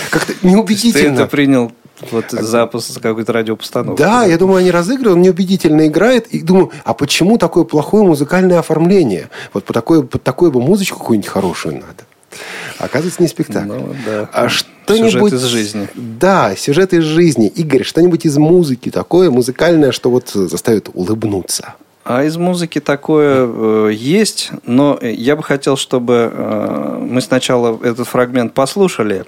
Как-то неубедительно. Ты это принял вот запуск какой-то радиопостановки. Да, я думаю, они разыгрывают, он неубедительно играет. И думаю, а почему такое плохое музыкальное оформление? Вот по такой, под такую бы музычку какую-нибудь хорошую надо. Оказывается, не спектакль. Ну, да. А что-нибудь... Сюжет из жизни. Да, сюжет из жизни. Игорь, что-нибудь из музыки такое музыкальное, что вот заставит улыбнуться. А из музыки такое э, есть, но я бы хотел, чтобы э, мы сначала этот фрагмент послушали,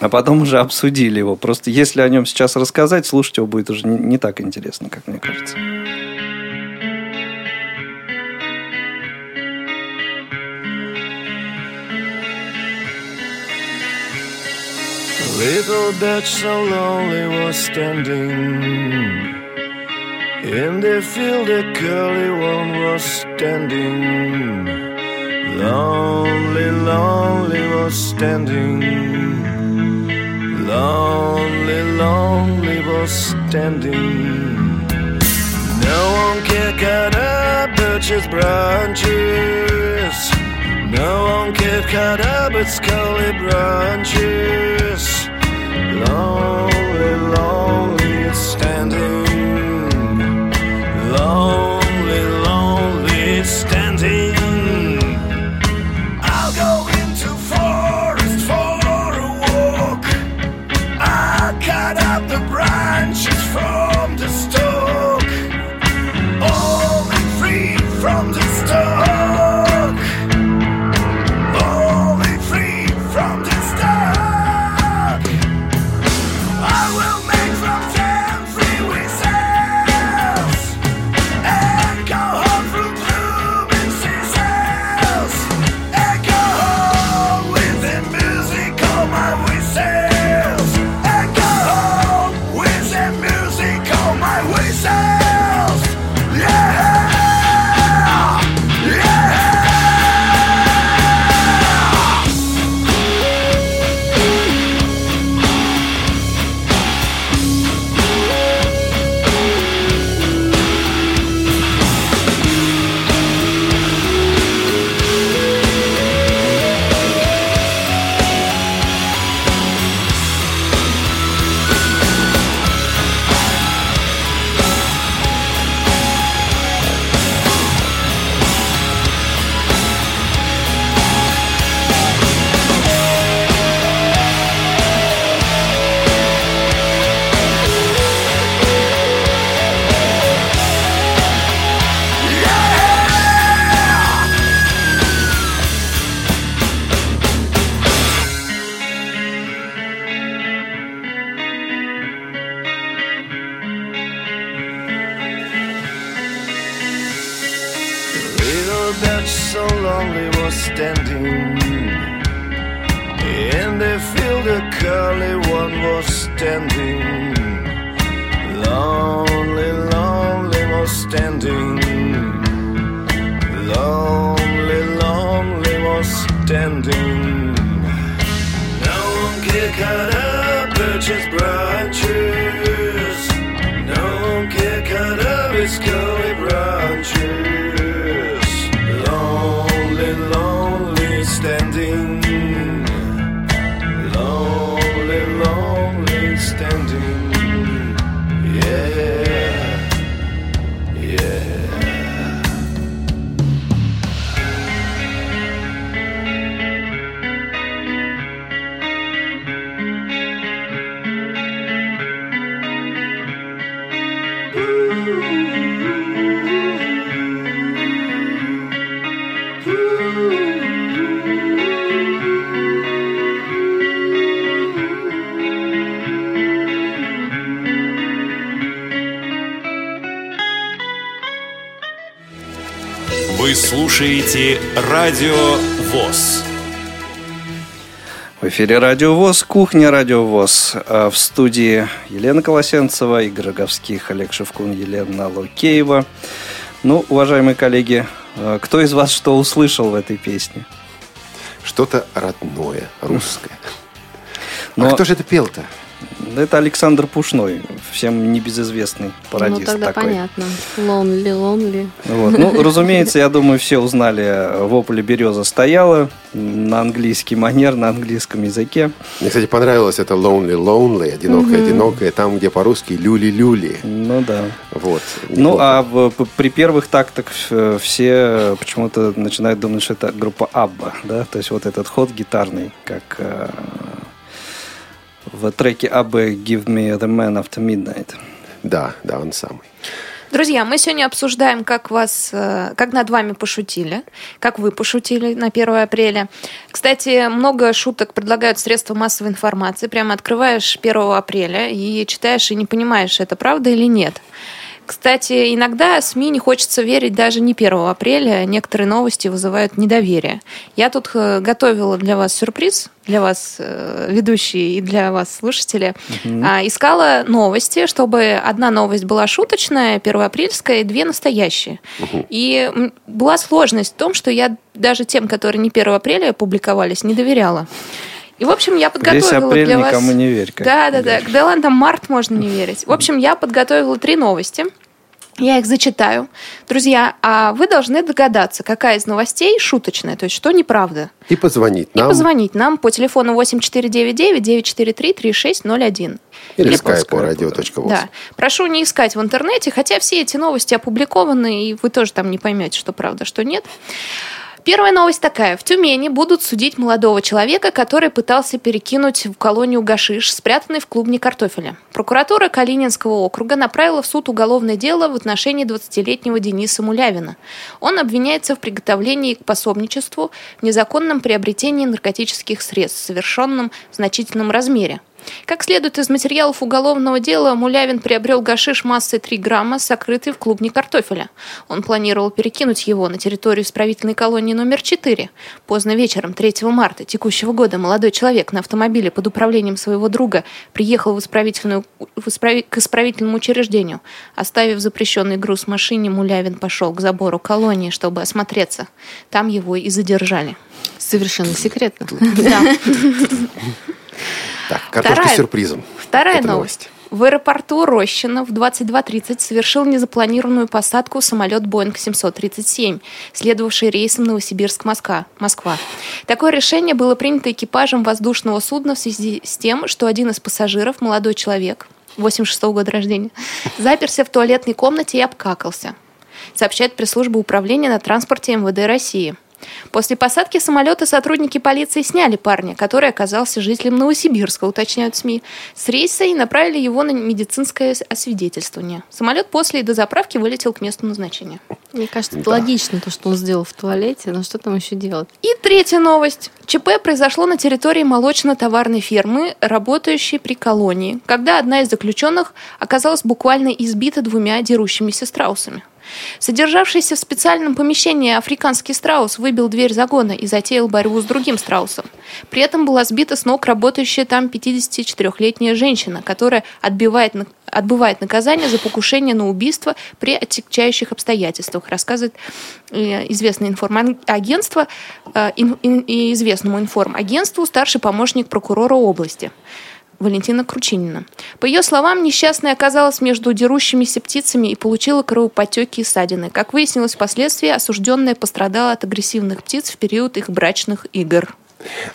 а потом уже обсудили его. Просто если о нем сейчас рассказать, слушать его будет уже не, так интересно, как мне кажется. Little Dutch so lonely was standing In the field a curly one was standing Lonely, lonely was standing lonely, lonely was standing. No one can cut up birches branches. No one can cut up its scully branches. Lonely, lonely standing. Слушаете Радио ВОЗ. В эфире Радио ВОЗ, кухня Радио ВОЗ. А в студии Елена Колосенцева, Игорь Роговских, Олег Шевкун, Елена Лукеева. Ну, уважаемые коллеги, а кто из вас что услышал в этой песне? Что-то родное, русское. Но... А кто же это пел-то? Это Александр Пушной, всем небезызвестный пародист Ну, тогда такой. понятно. Lonely, lonely. Вот. Ну, разумеется, я думаю, все узнали «Вопле береза стояла» на английский манер, на английском языке. Мне, кстати, понравилось это lonely, lonely, одинокая, одинокая, там, где по-русски люли-люли. Ну да. Вот. Ну, а в- при первых тактах э, все почему-то начинают думать, что это группа Абба, да? То есть вот этот ход гитарный, как э, в треке Аббы «Give me the man after midnight». Да, да, он самый. Друзья, мы сегодня обсуждаем, как вас, э, как над вами пошутили, как вы пошутили на 1 апреля. Кстати, много шуток предлагают средства массовой информации. Прямо открываешь 1 апреля и читаешь и не понимаешь, это правда или нет. Кстати, иногда СМИ не хочется верить даже не 1 апреля. Некоторые новости вызывают недоверие. Я тут э, готовила для вас сюрприз, для вас э, ведущие и для вас слушатели. А, Искала новости, чтобы одна новость была шуточная, первоапрельская, и две настоящие. И м, была сложность в том, что я даже тем, которые не 1 апреля публиковались, не доверяла. И, в общем, я подготовила Весь апрель для вас... никому не верь. как Да, да, да. Да ладно, там март можно не верить. В общем, я подготовила три новости. Я их зачитаю. Друзья, а вы должны догадаться, какая из новостей шуточная, то есть что неправда. И позвонить И нам. позвонить нам по телефону 8499-943-3601. Или по скайпу скайпу. радио.воз. Да. Прошу не искать в интернете, хотя все эти новости опубликованы, и вы тоже там не поймете, что правда, что нет. Первая новость такая. В Тюмени будут судить молодого человека, который пытался перекинуть в колонию гашиш, спрятанный в клубне картофеля. Прокуратура Калининского округа направила в суд уголовное дело в отношении 20-летнего Дениса Мулявина. Он обвиняется в приготовлении к пособничеству в незаконном приобретении наркотических средств, совершенном в значительном размере. Как следует из материалов уголовного дела, Мулявин приобрел гашиш массой 3 грамма, сокрытый в клубне картофеля. Он планировал перекинуть его на территорию исправительной колонии номер 4. Поздно вечером 3 марта текущего года молодой человек на автомобиле под управлением своего друга приехал в исправительную, в исправи- к исправительному учреждению. Оставив запрещенный груз в машине, Мулявин пошел к забору колонии, чтобы осмотреться. Там его и задержали. Совершенно секретно. Да. Так, картошка Вторая- с сюрпризом. Вторая Это новость. В аэропорту Рощино в 22.30 совершил незапланированную посадку самолет Boeing 737, следовавший рейсом Новосибирск-Москва. Москва. Такое решение было принято экипажем воздушного судна в связи с тем, что один из пассажиров, молодой человек, 86 года рождения, заперся в туалетной комнате и обкакался, сообщает пресс-служба управления на транспорте МВД России. После посадки самолета сотрудники полиции сняли парня, который оказался жителем Новосибирска, уточняют СМИ, с рейса и направили его на медицинское освидетельствование. Самолет после и до заправки вылетел к месту назначения. Мне кажется, это логично, то, что он сделал в туалете, но что там еще делать? И третья новость. ЧП произошло на территории молочно-товарной фермы, работающей при колонии, когда одна из заключенных оказалась буквально избита двумя дерущимися страусами. Содержавшийся в специальном помещении африканский страус выбил дверь загона и затеял борьбу с другим страусом. При этом была сбита с ног работающая там 54-летняя женщина, которая отбивает, отбывает наказание за покушение на убийство при отягчающих обстоятельствах, рассказывает э, известное информагентство э, известному информагентству старший помощник прокурора области. Валентина Кручинина. По ее словам, несчастная оказалась между дерущимися птицами и получила кровопотеки и ссадины. Как выяснилось впоследствии, осужденная пострадала от агрессивных птиц в период их брачных игр.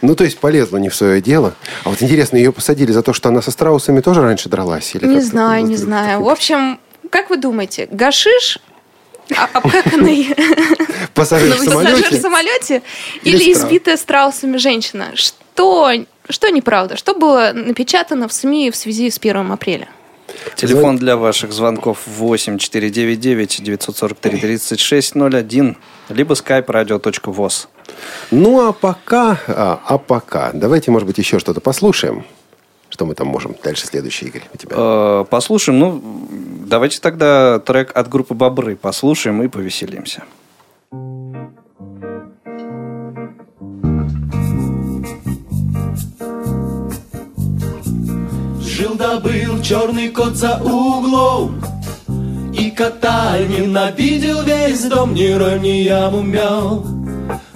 Ну, то есть полезла не в свое дело. А вот интересно, ее посадили за то, что она со страусами тоже раньше дралась? Или Не как-то? знаю, не знаю. В общем, как вы думаете, гашиш а- обкаканный Пассажир в самолете? Или избитая страусами женщина? Что, что неправда? Что было напечатано в СМИ в связи с 1 апреля? Телефон для ваших звонков 8 499 943 3601 либо skype radio.voz. Ну, а пока, а, а пока, давайте, может быть, еще что-то послушаем. Что мы там можем? Дальше следующий, Игорь, у тебя. Э, Послушаем, ну, давайте тогда трек от группы Бобры послушаем и повеселимся. Жил да был черный кот за углом. И кота ненавидел весь дом Ни рой, ни яму мяу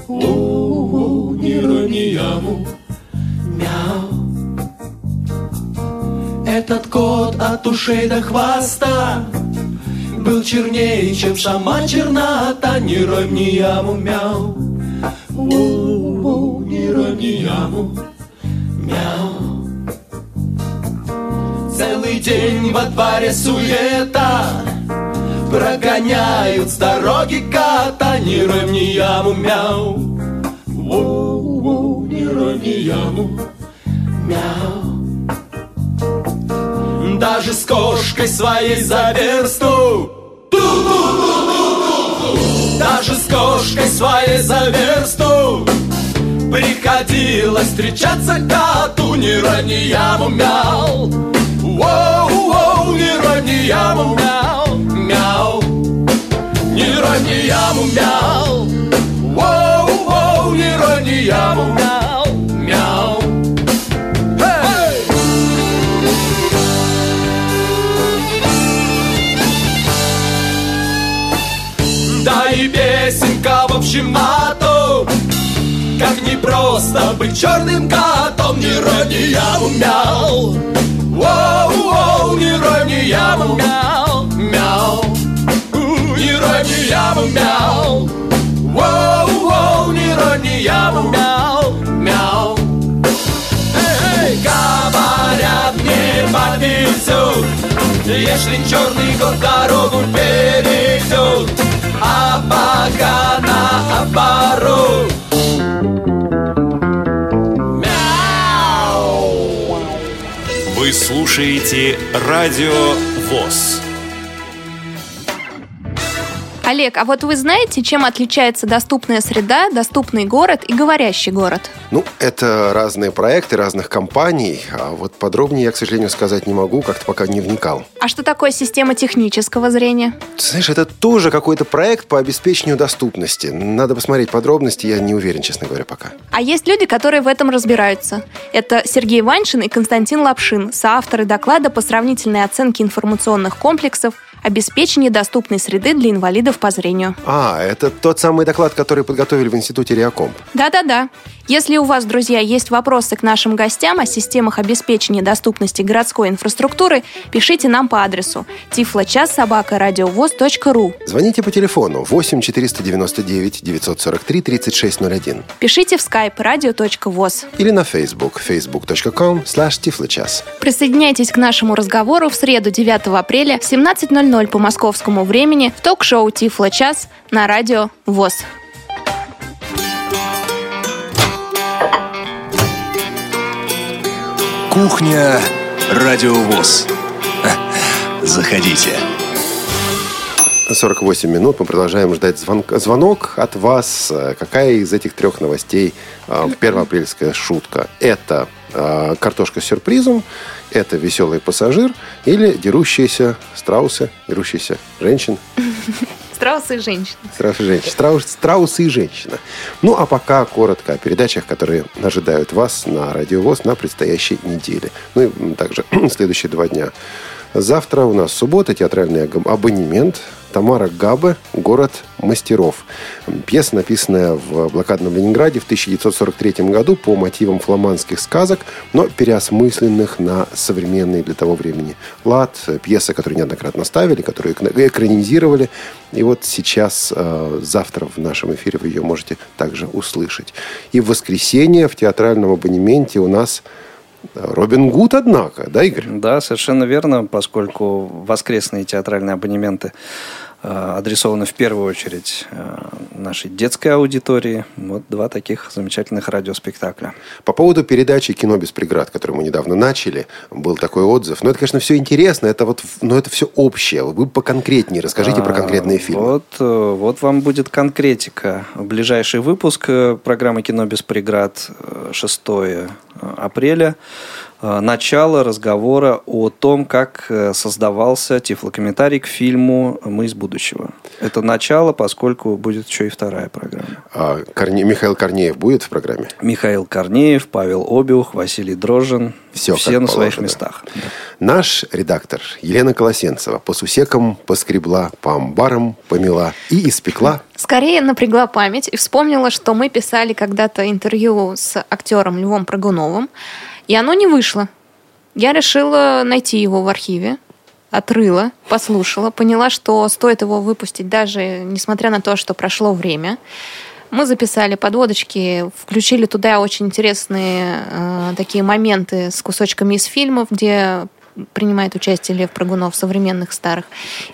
О, ни рой, ни яму мяу Этот кот от ушей до хвоста Был чернее, чем шама чернота Ни рой, ни яму мяу О, ни рой, ни яму мяу день во дворе суета. Прогоняют с дороги кота Ни рой, яму, мяу. Воу-воу, ни рой, яму, мяу. Даже с кошкой своей за версту. Даже с кошкой своей за версту. Приходилось встречаться коту Ни рой, ни яму, мяу. Воу, не рони яму, мяу, мяу. Не рони яму, мяу. Воу, воу, не рони яму, мяу, мяу. Hey! Да и песенка в общем на то, как не просто быть черным котом, не рони яму, мяу. Воу, воу, не рой мне яму, мяу, мяу. Не рой мне яму, мяу. Воу, воу, не рой мне яму, мяу, мяу. Эй, говорят, не повезет, если черный кот дорогу перейдет, а пока наоборот. Слушаете Радио ВОЗ. Олег, а вот вы знаете, чем отличается доступная среда, доступный город и говорящий город? Ну, это разные проекты разных компаний. А вот подробнее я, к сожалению, сказать не могу, как-то пока не вникал. А что такое система технического зрения? Ты знаешь, это тоже какой-то проект по обеспечению доступности. Надо посмотреть подробности, я не уверен, честно говоря, пока. А есть люди, которые в этом разбираются. Это Сергей Ваншин и Константин Лапшин, соавторы доклада по сравнительной оценке информационных комплексов обеспечение доступной среды для инвалидов по зрению. А, это тот самый доклад, который подготовили в Институте Реакомп. Да-да-да. Если у вас, друзья, есть вопросы к нашим гостям о системах обеспечения доступности городской инфраструктуры, пишите нам по адресу тифлочас.собака.радиовоз.ру Звоните по телефону 8 499 943 3601. Пишите в skype radio.voz. Или на Facebook facebook.com slash tifloчас. Присоединяйтесь к нашему разговору в среду 9 апреля в 17.00 по московскому времени в ток-шоу «Тифло час» на радио ВОЗ. Кухня Радиовоз. Заходите. 48 минут мы продолжаем ждать звонок, звонок от вас. Какая из этих трех новостей э, первоапрельская шутка? Это э, картошка с сюрпризом, это веселый пассажир или дерущиеся страусы, дерущиеся женщин? Страусы и женщины. Страусы и женщины. Страус, страусы и женщина. Ну, а пока коротко о передачах, которые ожидают вас на Радиовоз на предстоящей неделе. Ну и также следующие два дня. Завтра у нас суббота, театральный абонемент. Тамара Габе «Город мастеров». Пьеса, написанная в блокадном Ленинграде в 1943 году по мотивам фламандских сказок, но переосмысленных на современный для того времени лад. Пьеса, которую неоднократно ставили, которую экранизировали. И вот сейчас, э, завтра в нашем эфире вы ее можете также услышать. И в воскресенье в театральном абонементе у нас Робин Гуд, однако, да, Игорь? Да, совершенно верно, поскольку воскресные театральные абонементы адресованы в первую очередь э, нашей детской аудитории. Вот два таких замечательных радиоспектакля. По поводу передачи «Кино без преград», которую мы недавно начали, был такой отзыв. Но это, конечно, все интересно, это вот, но это все общее. Вы поконкретнее расскажите а, про конкретные фильмы. Вот, э, вот вам будет конкретика. Ближайший выпуск программы «Кино без преград» 6 апреля начало разговора о том, как создавался тифлокомментарий к фильму «Мы из будущего». Это начало, поскольку будет еще и вторая программа. А Корне... Михаил Корнеев будет в программе? Михаил Корнеев, Павел Обиух, Василий Дрожжин. Все, все на положено. своих местах. Наш редактор Елена Колосенцева по сусекам поскребла, по амбарам помела и испекла. Скорее напрягла память и вспомнила, что мы писали когда-то интервью с актером Львом Прыгуновым, и оно не вышло. Я решила найти его в архиве, отрыла, послушала, поняла, что стоит его выпустить, даже несмотря на то, что прошло время. Мы записали подводочки, включили туда очень интересные э, такие моменты с кусочками из фильмов, где принимает участие Лев Прыгунов, современных старых.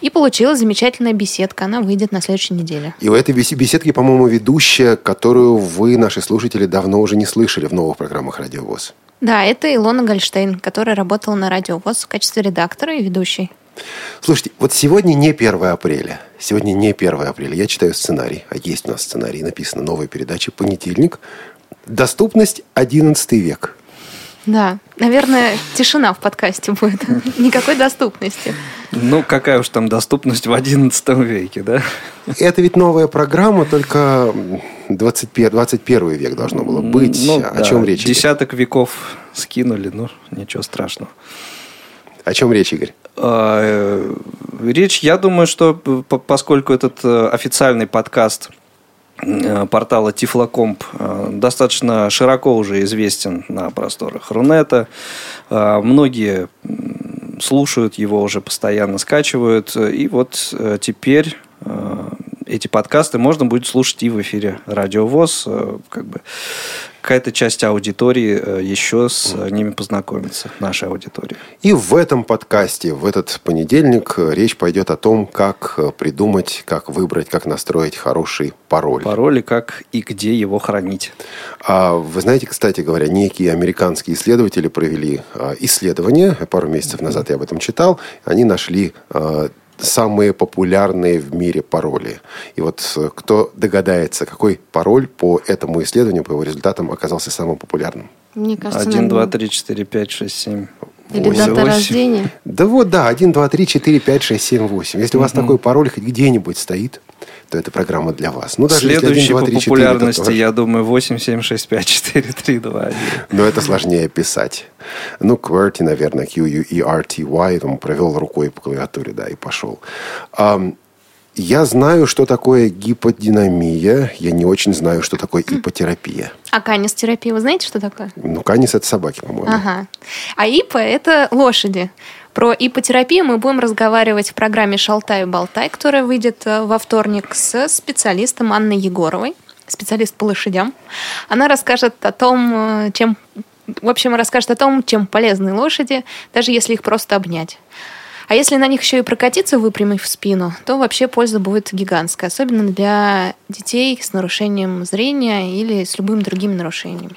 И получилась замечательная беседка. Она выйдет на следующей неделе. И у этой беседки, по-моему, ведущая, которую вы, наши слушатели, давно уже не слышали в новых программах «Радио ВОЗ». Да, это Илона Гольштейн, которая работала на Радио ВОЗ в качестве редактора и ведущей. Слушайте, вот сегодня не 1 апреля. Сегодня не 1 апреля. Я читаю сценарий, а есть у нас сценарий, написано новая передача «Понедельник». Доступность 11 век. Да, наверное, тишина в подкасте будет. Никакой доступности. Ну, какая уж там доступность в 11 веке, да? Это ведь новая программа, только 21, 21 век должно было быть. Ну, О да, чем речь? Десяток Игорь? веков скинули, ну, ничего страшного. О чем речь, Игорь? А, э, речь, я думаю, что поскольку этот э, официальный подкаст э, портала Тифлокомп достаточно широко уже известен на просторах Рунета. Многие слушают его уже постоянно, скачивают. И вот теперь эти подкасты можно будет слушать и в эфире Радио ВОЗ. Как бы какая-то часть аудитории э, еще с ними познакомится, нашей аудитории. И в этом подкасте, в этот понедельник, э, речь пойдет о том, как э, придумать, как выбрать, как настроить хороший пароль. Пароль и как и где его хранить. А вы знаете, кстати говоря, некие американские исследователи провели исследование, пару месяцев назад я об этом читал, они нашли самые популярные в мире пароли. И вот э, кто догадается, какой пароль по этому исследованию, по его результатам оказался самым популярным? Мне кажется, 1, 2, 3, 4, 5, 6, 7. Или 8, дата 8. рождения? Да вот, да, 1, 2, 3, 4, 5, 6, 7, 8. Если угу. у вас такой пароль хоть где-нибудь стоит, то эта программа для вас. Ну, даже Следующий 1, 2, 3, по популярности, 4, я думаю, 8, 7, 6, 5, 4, 3, 2, 1. Но это сложнее писать. Ну, QWERTY, наверное, Q-U-E-R-T-Y, там провел рукой по клавиатуре, да, и пошел. Я знаю, что такое гиподинамия. Я не очень знаю, что такое ипотерапия. А канистерапия, вы знаете, что такое? Ну, канис – это собаки, по-моему. Ага. А ипо – это лошади. Про ипотерапию мы будем разговаривать в программе «Шалтай-болтай», которая выйдет э, во вторник с специалистом Анной Егоровой, специалист по лошадям. Она расскажет о том, э, чем... В общем, расскажет о том, чем полезны лошади, даже если их просто обнять. А если на них еще и прокатиться, выпрямив спину, то вообще польза будет гигантская, особенно для детей с нарушением зрения или с любыми другими нарушениями.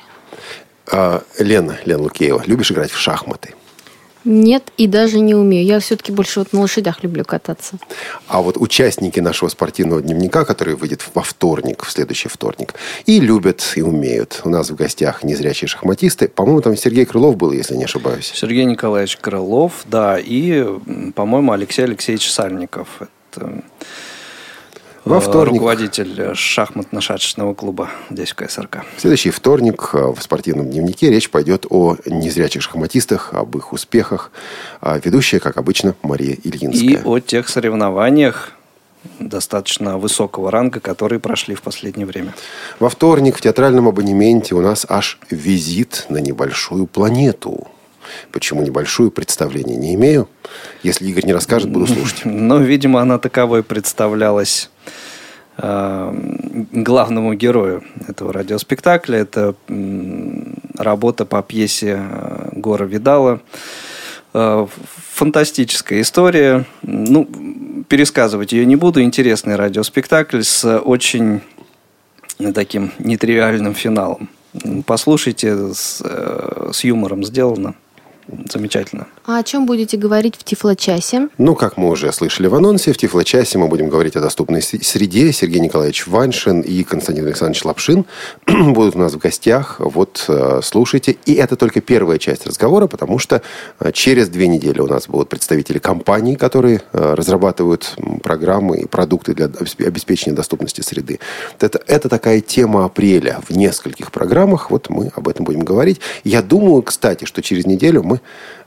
А, Лена, Лена Лукеева, любишь играть в шахматы? Нет, и даже не умею. Я все-таки больше вот на лошадях люблю кататься. А вот участники нашего спортивного дневника, который выйдет во вторник, в следующий вторник, и любят, и умеют. У нас в гостях незрячие шахматисты. По-моему, там Сергей Крылов был, если не ошибаюсь. Сергей Николаевич Крылов, да, и, по-моему, Алексей Алексеевич Сальников. Это во вторник. Руководитель шахматно-шашечного клуба здесь, в КСРК. В следующий вторник э, в спортивном дневнике речь пойдет о незрячих шахматистах, об их успехах. А ведущая, как обычно, Мария Ильинская. И о тех соревнованиях, достаточно высокого ранга, которые прошли в последнее время. Во вторник в театральном абонементе у нас аж визит на небольшую планету. Почему небольшую, представления не имею. Если Игорь не расскажет, буду слушать. Ну, видимо, она таковой представлялась э, главному герою этого радиоспектакля. Это работа по пьесе э, Гора Видала. Э, фантастическая история. Ну, пересказывать ее не буду. Интересный радиоспектакль с очень таким нетривиальным финалом. Послушайте, с, с юмором сделано. Замечательно. А о чем будете говорить в Тифлочасе? Ну, как мы уже слышали в анонсе, в Тифлочасе мы будем говорить о доступной среде. Сергей Николаевич Ваншин и Константин Александрович Лапшин будут у нас в гостях. Вот, э, слушайте. И это только первая часть разговора, потому что э, через две недели у нас будут представители компаний, которые э, разрабатывают программы и продукты для обеспечения доступности среды. Это, это такая тема апреля в нескольких программах. Вот мы об этом будем говорить. Я думаю, кстати, что через неделю мы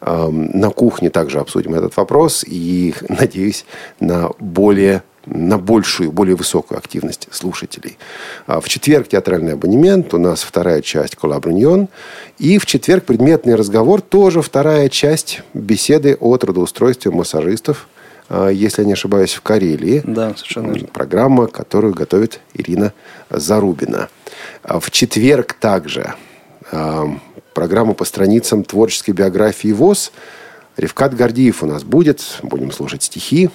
э, на кухне также обсудим этот вопрос и, надеюсь, на более на большую, более высокую активность слушателей. А в четверг театральный абонемент, у нас вторая часть «Колабруньон». И в четверг предметный разговор, тоже вторая часть беседы о трудоустройстве массажистов, а, если я не ошибаюсь, в Карелии. Да, совершенно верно. Программа, которую готовит Ирина Зарубина. А в четверг также программу по страницам творческой биографии ВОЗ. Ревкат Гордиев у нас будет. Будем слушать стихи.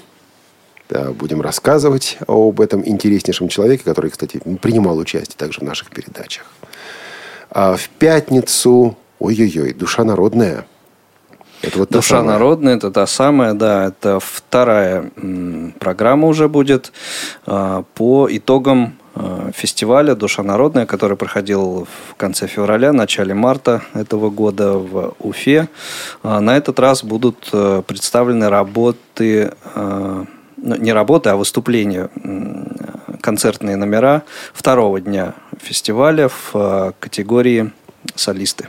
Да, будем рассказывать об этом интереснейшем человеке, который, кстати, принимал участие также в наших передачах. А в пятницу, ой-ой-ой, душа народная. Это вот Душа самая. народная, это та самая, да, это вторая программа уже будет а, по итогам фестиваля «Душа народная», который проходил в конце февраля, начале марта этого года в Уфе. Э, на этот раз будут э, представлены работы, ну, не работы, а выступления, концертные номера второго дня фестиваля в категории солисты.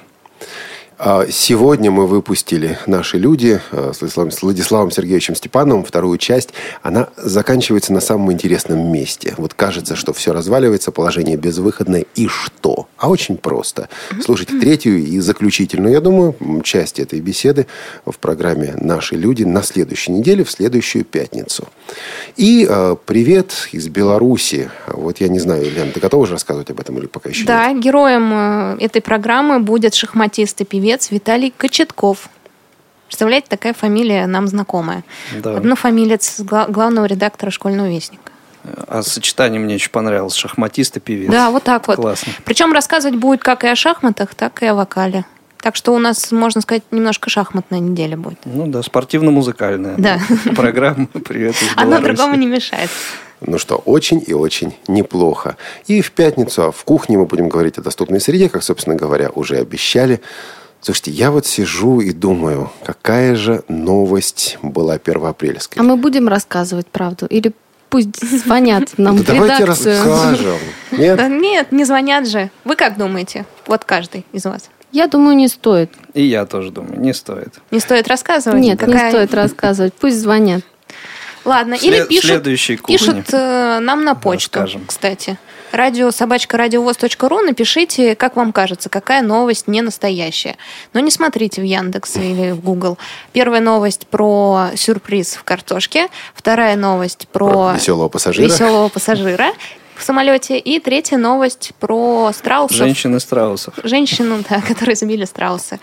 А сегодня мы выпустили «Наши люди» с Владиславом Сергеевичем Степановым. Вторую часть. Она заканчивается на самом интересном месте. Вот кажется, что все разваливается, положение безвыходное. И что? А очень просто. Слушайте третью и заключительную, я думаю, часть этой беседы в программе «Наши люди» на следующей неделе, в следующую пятницу. И э, привет из Беларуси. Вот я не знаю, Лен, ты готова уже рассказывать об этом или пока еще да, нет? Да, героем э, этой программы будет шахматист и певец певец Виталий Кочетков. Представляете, такая фамилия нам знакомая. Да. Однофамилец главного редактора «Школьного вестника». А сочетание мне очень понравилось. Шахматист и певец. Да, вот так вот. Классно. Причем рассказывать будет как и о шахматах, так и о вокале. Так что у нас, можно сказать, немножко шахматная неделя будет. Ну да, спортивно-музыкальная. Да. Программа «Привет из Одно другому не мешает. Ну что, очень и очень неплохо. И в пятницу в кухне мы будем говорить о доступной среде, как, собственно говоря, уже обещали. Слушайте, я вот сижу и думаю, какая же новость была первоапрельской. А мы будем рассказывать правду? Или пусть звонят нам да в давайте расскажем. Нет? Да нет, не звонят же. Вы как думаете? Вот каждый из вас. Я думаю, не стоит. И я тоже думаю, не стоит. Не стоит рассказывать? Нет, Какая... не стоит рассказывать. Пусть звонят. Ладно, След... или пишут, пишут э, нам на почту, Расскажем. кстати радио собачка радиовоз.ру напишите, как вам кажется, какая новость не настоящая. Но не смотрите в Яндекс или в Google. Первая новость про сюрприз в картошке, вторая новость про, про веселого пассажира. Веселого пассажира в самолете. И третья новость про страусов. Женщины страусов. Женщину, да, которые забили страусы.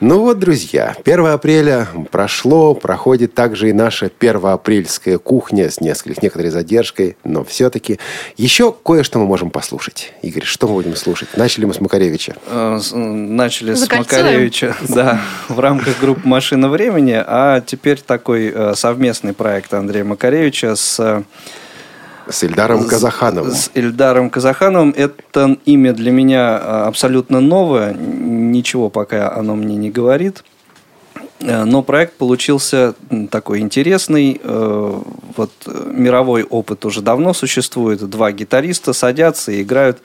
Ну вот, друзья, 1 апреля прошло, проходит также и наша первоапрельская кухня с нескольких, некоторой задержкой, но все-таки еще кое-что мы можем послушать. Игорь, что мы будем слушать? Начали мы с Макаревича. Э, начали с Макаревича, да, в рамках группы «Машина времени», а теперь такой э, совместный проект Андрея Макаревича с с Ильдаром Казахановым. С, с Ильдаром Казахановым. Это имя для меня а, абсолютно новое. Ничего пока оно мне не говорит. Э, но проект получился такой интересный. Э, вот э, мировой опыт уже давно существует. Два гитариста садятся и играют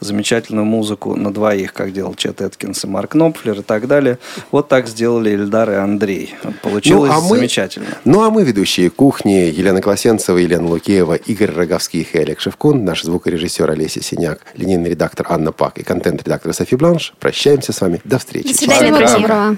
замечательную музыку на двоих, как делал Чет Эткинс и Марк Кнопфлер и так далее. Вот так сделали Эльдар и Андрей. Получилось ну, а мы, замечательно. Ну, а мы, ведущие кухни, Елена Класенцева, Елена Лукеева, Игорь Роговских и Олег Шевкун, наш звукорежиссер Олеся Синяк, линейный редактор Анна Пак и контент-редактор Софи Бланш. Прощаемся с вами. До встречи. До свидания. Всего доброго.